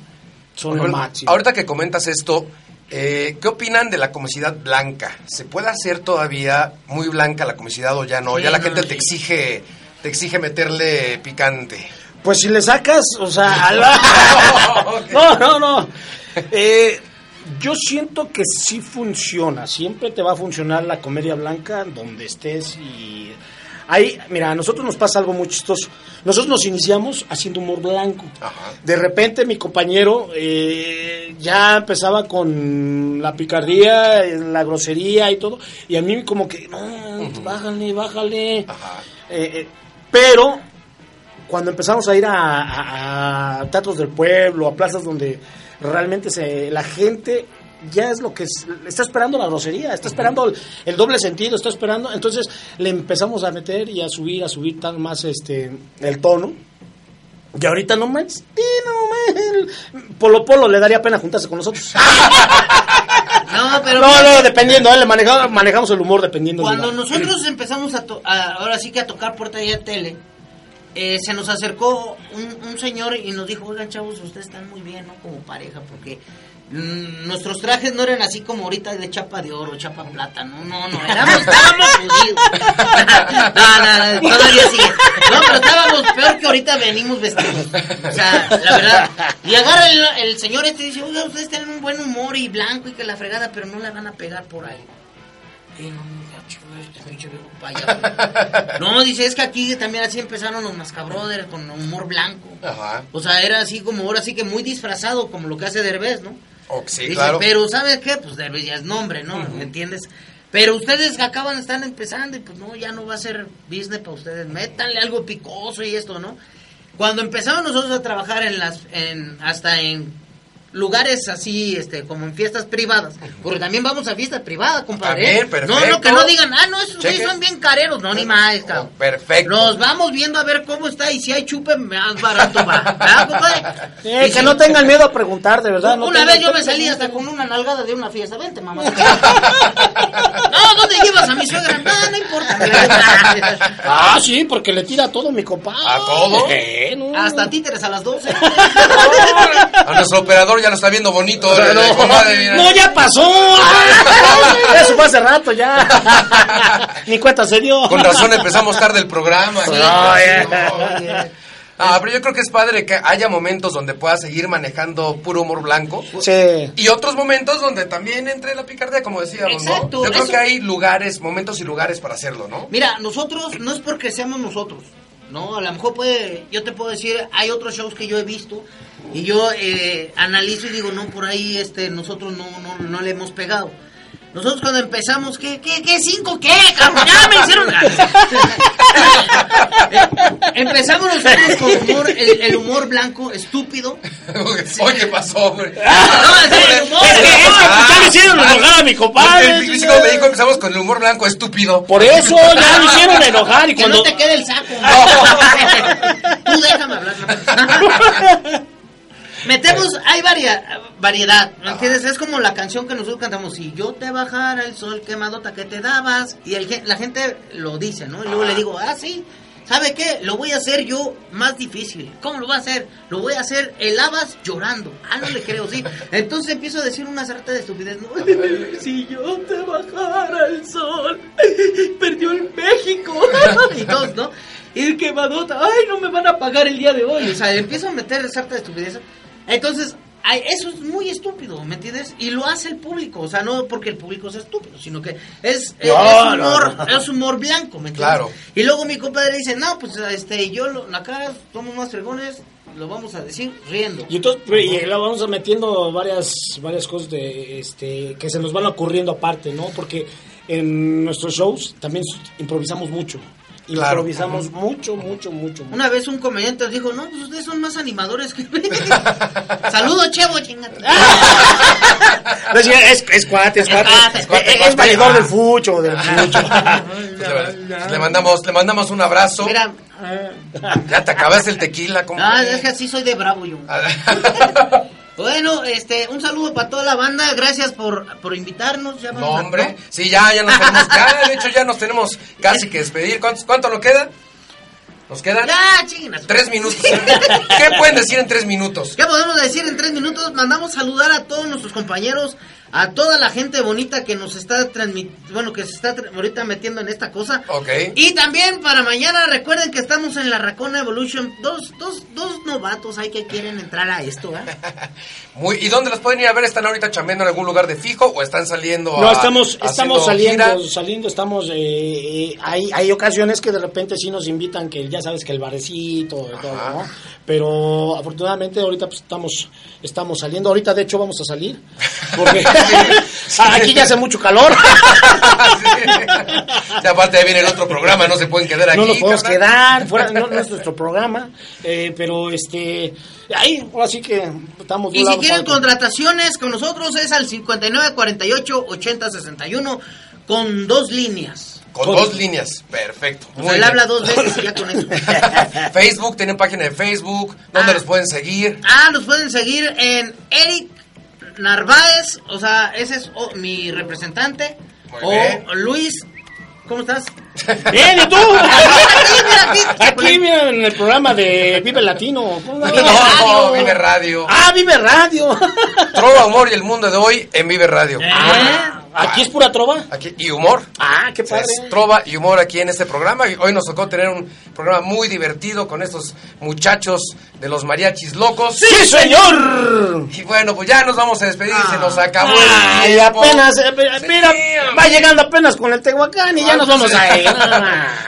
D: Son lo
A: Bueno,
D: máximo.
A: ahorita que comentas esto, eh, ¿qué opinan de la comicidad blanca? ¿Se puede hacer todavía muy blanca la comicidad o ya no?
C: Sí,
A: ya la
C: no,
A: gente
C: sí.
A: te exige te exige meterle picante.
D: Pues si le sacas, o sea, a la- no, no, no. Eh, yo siento que sí funciona. Siempre te va a funcionar la comedia blanca donde estés y ahí, mira, a nosotros nos pasa algo muy chistoso. Nosotros nos iniciamos haciendo humor blanco.
A: Ajá.
D: De repente mi compañero eh, ya empezaba con la picardía, la grosería y todo, y a mí como que, no, bájale, bájale.
A: Ajá.
D: Eh, eh, pero cuando empezamos a ir a, a- a teatros del pueblo, a plazas donde realmente se, la gente ya es lo que es- está esperando la grosería, está esperando el, el doble sentido, está esperando, entonces le empezamos a meter y a subir, a subir tan más este el tono. Y ahorita no sí, no manches, Polo Polo le daría pena juntarse con nosotros.
C: No, pero.
D: No, no, dependiendo, ¿eh? le manejamos, manejamos el humor dependiendo.
C: Cuando nosotros empezamos a, to- a- ahora sí que a tocar puerta y a tele, eh, se nos acercó un, señor y nos dijo, oigan chavos, ustedes están muy bien, ¿no? Como pareja, porque mm, nuestros trajes no eran así como ahorita de chapa de oro, chapa plata, no, no, no, éramos, estábamos jodidos. no, no, no, todavía sigue. No, pero estábamos peor que ahorita venimos vestidos. O sea, la verdad. Y agarra el, el señor este y dice, oiga, ustedes tienen un buen humor y blanco y que la fregada, pero no la van a pegar por ahí. No, gacho, este pinche viejo payaso. No, dice, es que aquí también así empezaron los Mascabrothers con humor blanco.
A: Ajá.
C: O sea, era así como, ahora sí que muy disfrazado, como lo que hace Derbez, ¿no?
A: Oh, sí,
C: Dice,
A: claro.
C: pero ¿sabes qué? Pues Derbez ya es nombre, ¿no? ¿Me entiendes? Pero ustedes acaban de estar empezando y pues no, ya no va a ser business para ustedes. Métanle algo picoso y esto, ¿no? Cuando empezamos nosotros a trabajar en las, en, hasta en lugares así, este, como en fiestas privadas, porque también vamos a fiestas privadas, compadre.
A: También,
C: ¿eh?
A: perfecto.
C: No, no, que no digan, ah, no, esos güeyes son bien careros, no, ni más, cabrón.
A: Oh, perfecto.
C: Nos vamos viendo a ver cómo está y si hay chupe, más barato va. ¿Verdad, compadre?
D: Eh,
C: Y
D: que
C: si-
D: no tengan miedo a preguntar, de verdad. no
C: una vez yo me salí hasta con una nalgada de una fiesta. Vente, mamá. no, ¿dónde llevas a mi suegra? No, no importa.
D: Ah, sí, porque le tira a todo mi compadre.
A: ¿A todo?
D: Eh, no.
C: Hasta títeres a las 12.
A: A nuestro ya lo está viendo bonito. eh,
D: No,
A: comadre, mira.
D: no, ya pasó. Eso fue hace rato ya. Ni cuenta se dio.
A: Con razón empezamos tarde el programa.
D: Sí,
A: No, no. Ah, pero yo creo que es padre que haya momentos donde puedas seguir manejando puro humor blanco.
D: Sí.
A: Y otros momentos donde también entre la picardía, como decíamos,
C: Exacto,
A: ¿no? Yo creo
C: eso-
A: que hay lugares, momentos y lugares para hacerlo, ¿no?
C: Mira, nosotros no es porque seamos nosotros. No, a lo mejor puede, yo te puedo decir, hay otros shows que yo he visto y yo eh, analizo y digo, no, por ahí este, nosotros no, no, no le hemos pegado. Nosotros cuando empezamos, ¿qué, qué, qué cinco, qué? cabrón? Ya me hicieron. Empezamos nosotros con humor, el, el humor blanco, estúpido.
A: Oye, ¿qué pasó, hombre?
C: No, es el humor.
D: Es que, es que
A: Ah,
D: ya me hicieron enojar a mi compadre.
A: El físico me dijo empezamos con el humor blanco estúpido.
D: Por eso ya me hicieron enojar y
C: Que
D: cuando...
C: no te quede el saco. Tú déjame hablar. Metemos, hay varia, variedad, ¿me entiendes? Es como la canción que nosotros cantamos, si yo te bajara el sol quemadota que te dabas, y el, la gente lo dice, ¿no? Y luego le digo, ah, sí, ¿sabe qué? Lo voy a hacer yo más difícil. ¿Cómo lo voy a hacer? Lo voy a hacer el Abas llorando. Ah, no le creo, sí. Entonces empiezo a decir una sarta de estupidez, ¿no? si yo te bajara el sol, perdió el México. y todos, ¿no? Y el quemadota, ay, no me van a pagar el día de hoy. O sea, empiezo a meter sarta de estupidez. Entonces, eso es muy estúpido, ¿me entiendes? Y lo hace el público, o sea, no porque el público sea estúpido, sino que es, humor,
D: no, no.
C: es humor blanco, ¿me entiendes?
A: Claro.
C: Y luego mi compadre dice, no, pues este, yo lo, acá somos más fregones, lo vamos a decir riendo.
D: Y entonces y luego vamos metiendo varias varias cosas de este que se nos van ocurriendo aparte, ¿no? Porque en nuestros shows también improvisamos mucho.
A: Claro.
D: Improvisamos mucho, mucho, mucho, mucho.
C: Una vez un comediante nos dijo, no, pues ustedes son más animadores que... Saludos, Chevo, chingate.
D: No, sí, es, es cuate, es cuate. Es,
A: cuate,
D: es
A: cuate.
D: valedor del fucho, del fucho.
A: Pues le, le mandamos, le mandamos un abrazo.
C: Mira,
A: Ya te acabaste el tequila, ¿cómo?
C: ah, es que así soy de bravo yo. Bueno, este, un saludo para toda la banda, gracias por, por invitarnos. Ya
A: No,
C: vamos a-
A: hombre. Sí, ya, ya nos tenemos. Ya, de hecho, ya nos tenemos casi que despedir. ¿Cuántos, ¿Cuánto nos queda? ¿Nos quedan?
C: Ya, chingas.
A: Tres minutos. ¿Qué pueden decir en tres minutos?
C: ¿Qué podemos decir en tres minutos? Mandamos saludar a todos nuestros compañeros, a toda la gente bonita que nos está transmitiendo, bueno, que se está ahorita metiendo en esta cosa.
A: Ok.
C: Y también para mañana, recuerden que estamos en la Racona Evolution. Dos, dos, dos novatos hay que quieren entrar a esto, ¿eh?
A: Muy, ¿Y dónde los pueden ir a ver? ¿Están ahorita chambeando en algún lugar de fijo o están saliendo a-
D: No, estamos, estamos saliendo,
A: gira?
D: saliendo, estamos, eh, eh, hay, hay ocasiones que de repente sí nos invitan, que ya sabes que el barecito, y todo. ¿no? Pero afortunadamente ahorita pues estamos, estamos saliendo, ahorita de hecho vamos a salir, porque aquí ya hace mucho calor.
A: Sí. Y aparte ya viene el otro programa, no se pueden quedar aquí.
D: no nos podemos quedar, fuera, no, no es nuestro programa, eh, pero este, ahí, así que estamos
C: Y si quieren contrataciones con nosotros es al 5948-8061 con dos líneas.
A: Con
D: Con-
A: dos líneas. Perfecto.
C: O sea, él
A: bien.
C: habla dos veces y ya con eso.
A: Facebook, tienen página de Facebook. ¿Dónde
C: Ah.
A: los pueden seguir?
C: Ah, nos pueden seguir en Eric Narváez, o sea, ese es oh, mi representante.
A: Muy
C: o
A: bien.
C: Luis, ¿cómo estás?
D: Bien, ¿y tú?
C: Aquí, mira, aquí.
D: Aquí, mira, en el programa de Vive Latino. ¿Cómo
A: No, Vive Radio.
D: Ah, Vive Radio.
A: Trova, humor y el mundo de hoy en Vive Radio.
D: Ah, aquí es pura trova.
A: Aquí, y humor.
D: Ah, qué padre.
A: Es trova y humor aquí en este programa. Y hoy nos tocó tener un programa muy divertido con estos muchachos de los mariachis locos.
D: ¡Sí, señor!
A: Y bueno, pues ya nos vamos a despedir. Se nos acabó el
D: Ay,
A: tiempo.
D: apenas, eh, mira,
A: Sí,
D: va llegando apenas con el Tehuacán y ya nos vamos a ir.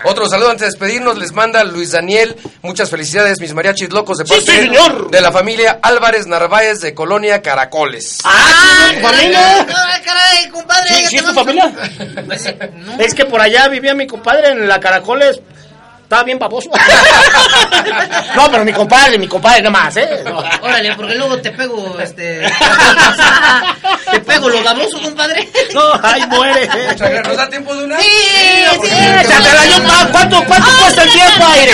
A: Otro saludo antes de despedirnos les manda Luis Daniel. Muchas felicidades, mis mariachis locos de
D: Sí,
A: parte
D: señor.
A: de la familia Álvarez Narváez de Colonia Caracoles.
D: Ah, ¿sí, tu familia?
C: Ay, caray, compadre.
D: ¿Sí,
C: ya
D: sí es tu familia?
C: Pues, eh, no.
D: Es que por allá vivía mi compadre en la Caracoles. Estaba bien baboso. No, pero mi compadre, mi compadre nada más, ¿eh? No.
C: Órale, porque luego te pego, este... te pego lo baboso, compadre.
D: No, ay, muere.
A: ¿Nos da tiempo de una?
C: Sí,
A: por
C: sí,
A: favor.
D: Échatela, yo, ¿Cuánto, cuánto cuesta el tiempo, aire?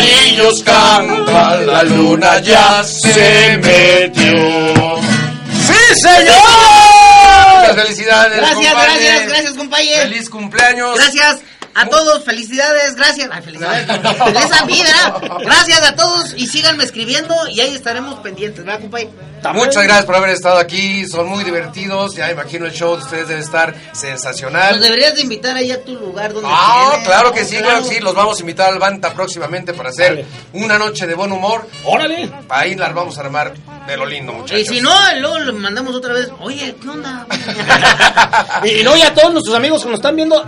A: pajarillos cantan, la luna ya se metió. ¡Sí, señor! Muchas felicidades,
C: Gracias, gracias, gracias, compañero.
A: Feliz cumpleaños.
C: Gracias a todos, felicidades, gracias. Ay, felicidades. Feliz vida. Gracias a todos y síganme escribiendo y ahí estaremos pendientes, ¿verdad, compañero?
A: Muchas gracias por haber estado aquí. Son muy divertidos. Ya imagino el show de ustedes debe estar sensacional.
C: Nos deberías de invitar ahí a tu lugar donde
A: Ah, claro que sí, claro que sí. Los vamos a invitar al Banta próximamente para hacer una noche de buen humor.
D: Órale.
A: Ahí las vamos a armar De lo lindo, muchachos.
C: Y si no, luego le mandamos otra vez, oye, ¿qué onda?
D: Y no, y a todos nuestros amigos que nos están viendo,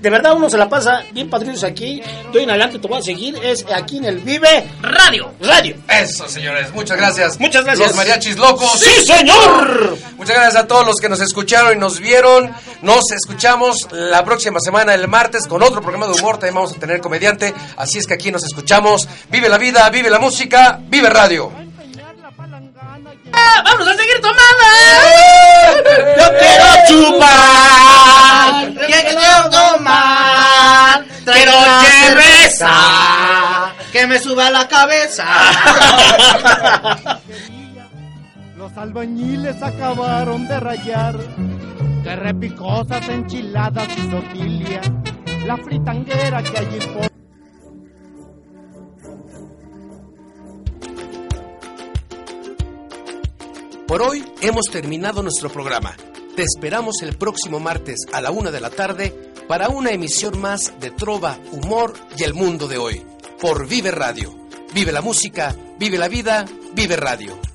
D: de verdad uno se la pasa bien padrinos aquí. Doy en adelante, te voy a seguir. Es aquí en el Vive
C: Radio.
D: Radio.
A: Eso, señores. Muchas gracias.
D: Muchas gracias.
A: Los mariachis locos.
D: ¡Sí, señor!
A: Muchas gracias a todos los que nos escucharon y nos vieron. Nos escuchamos la próxima semana, el martes, con otro programa de humor. También vamos a tener comediante. Así es que aquí nos escuchamos. Vive la vida, vive la música, vive radio.
C: Ah, ¡Vamos a seguir tomando!
D: ¡Yo quiero chupar!
C: ¡Que
D: quiero cerveza!
C: ¡Que me suba la cabeza!
H: Los albañiles acabaron de rayar. Que repicosas enchiladas y tortilla. La fritanguera que allí por.
A: Por hoy hemos terminado nuestro programa. Te esperamos el próximo martes a la una de la tarde para una emisión más de Trova, Humor y el Mundo de hoy. Por Vive Radio. Vive la música, vive la vida, vive radio.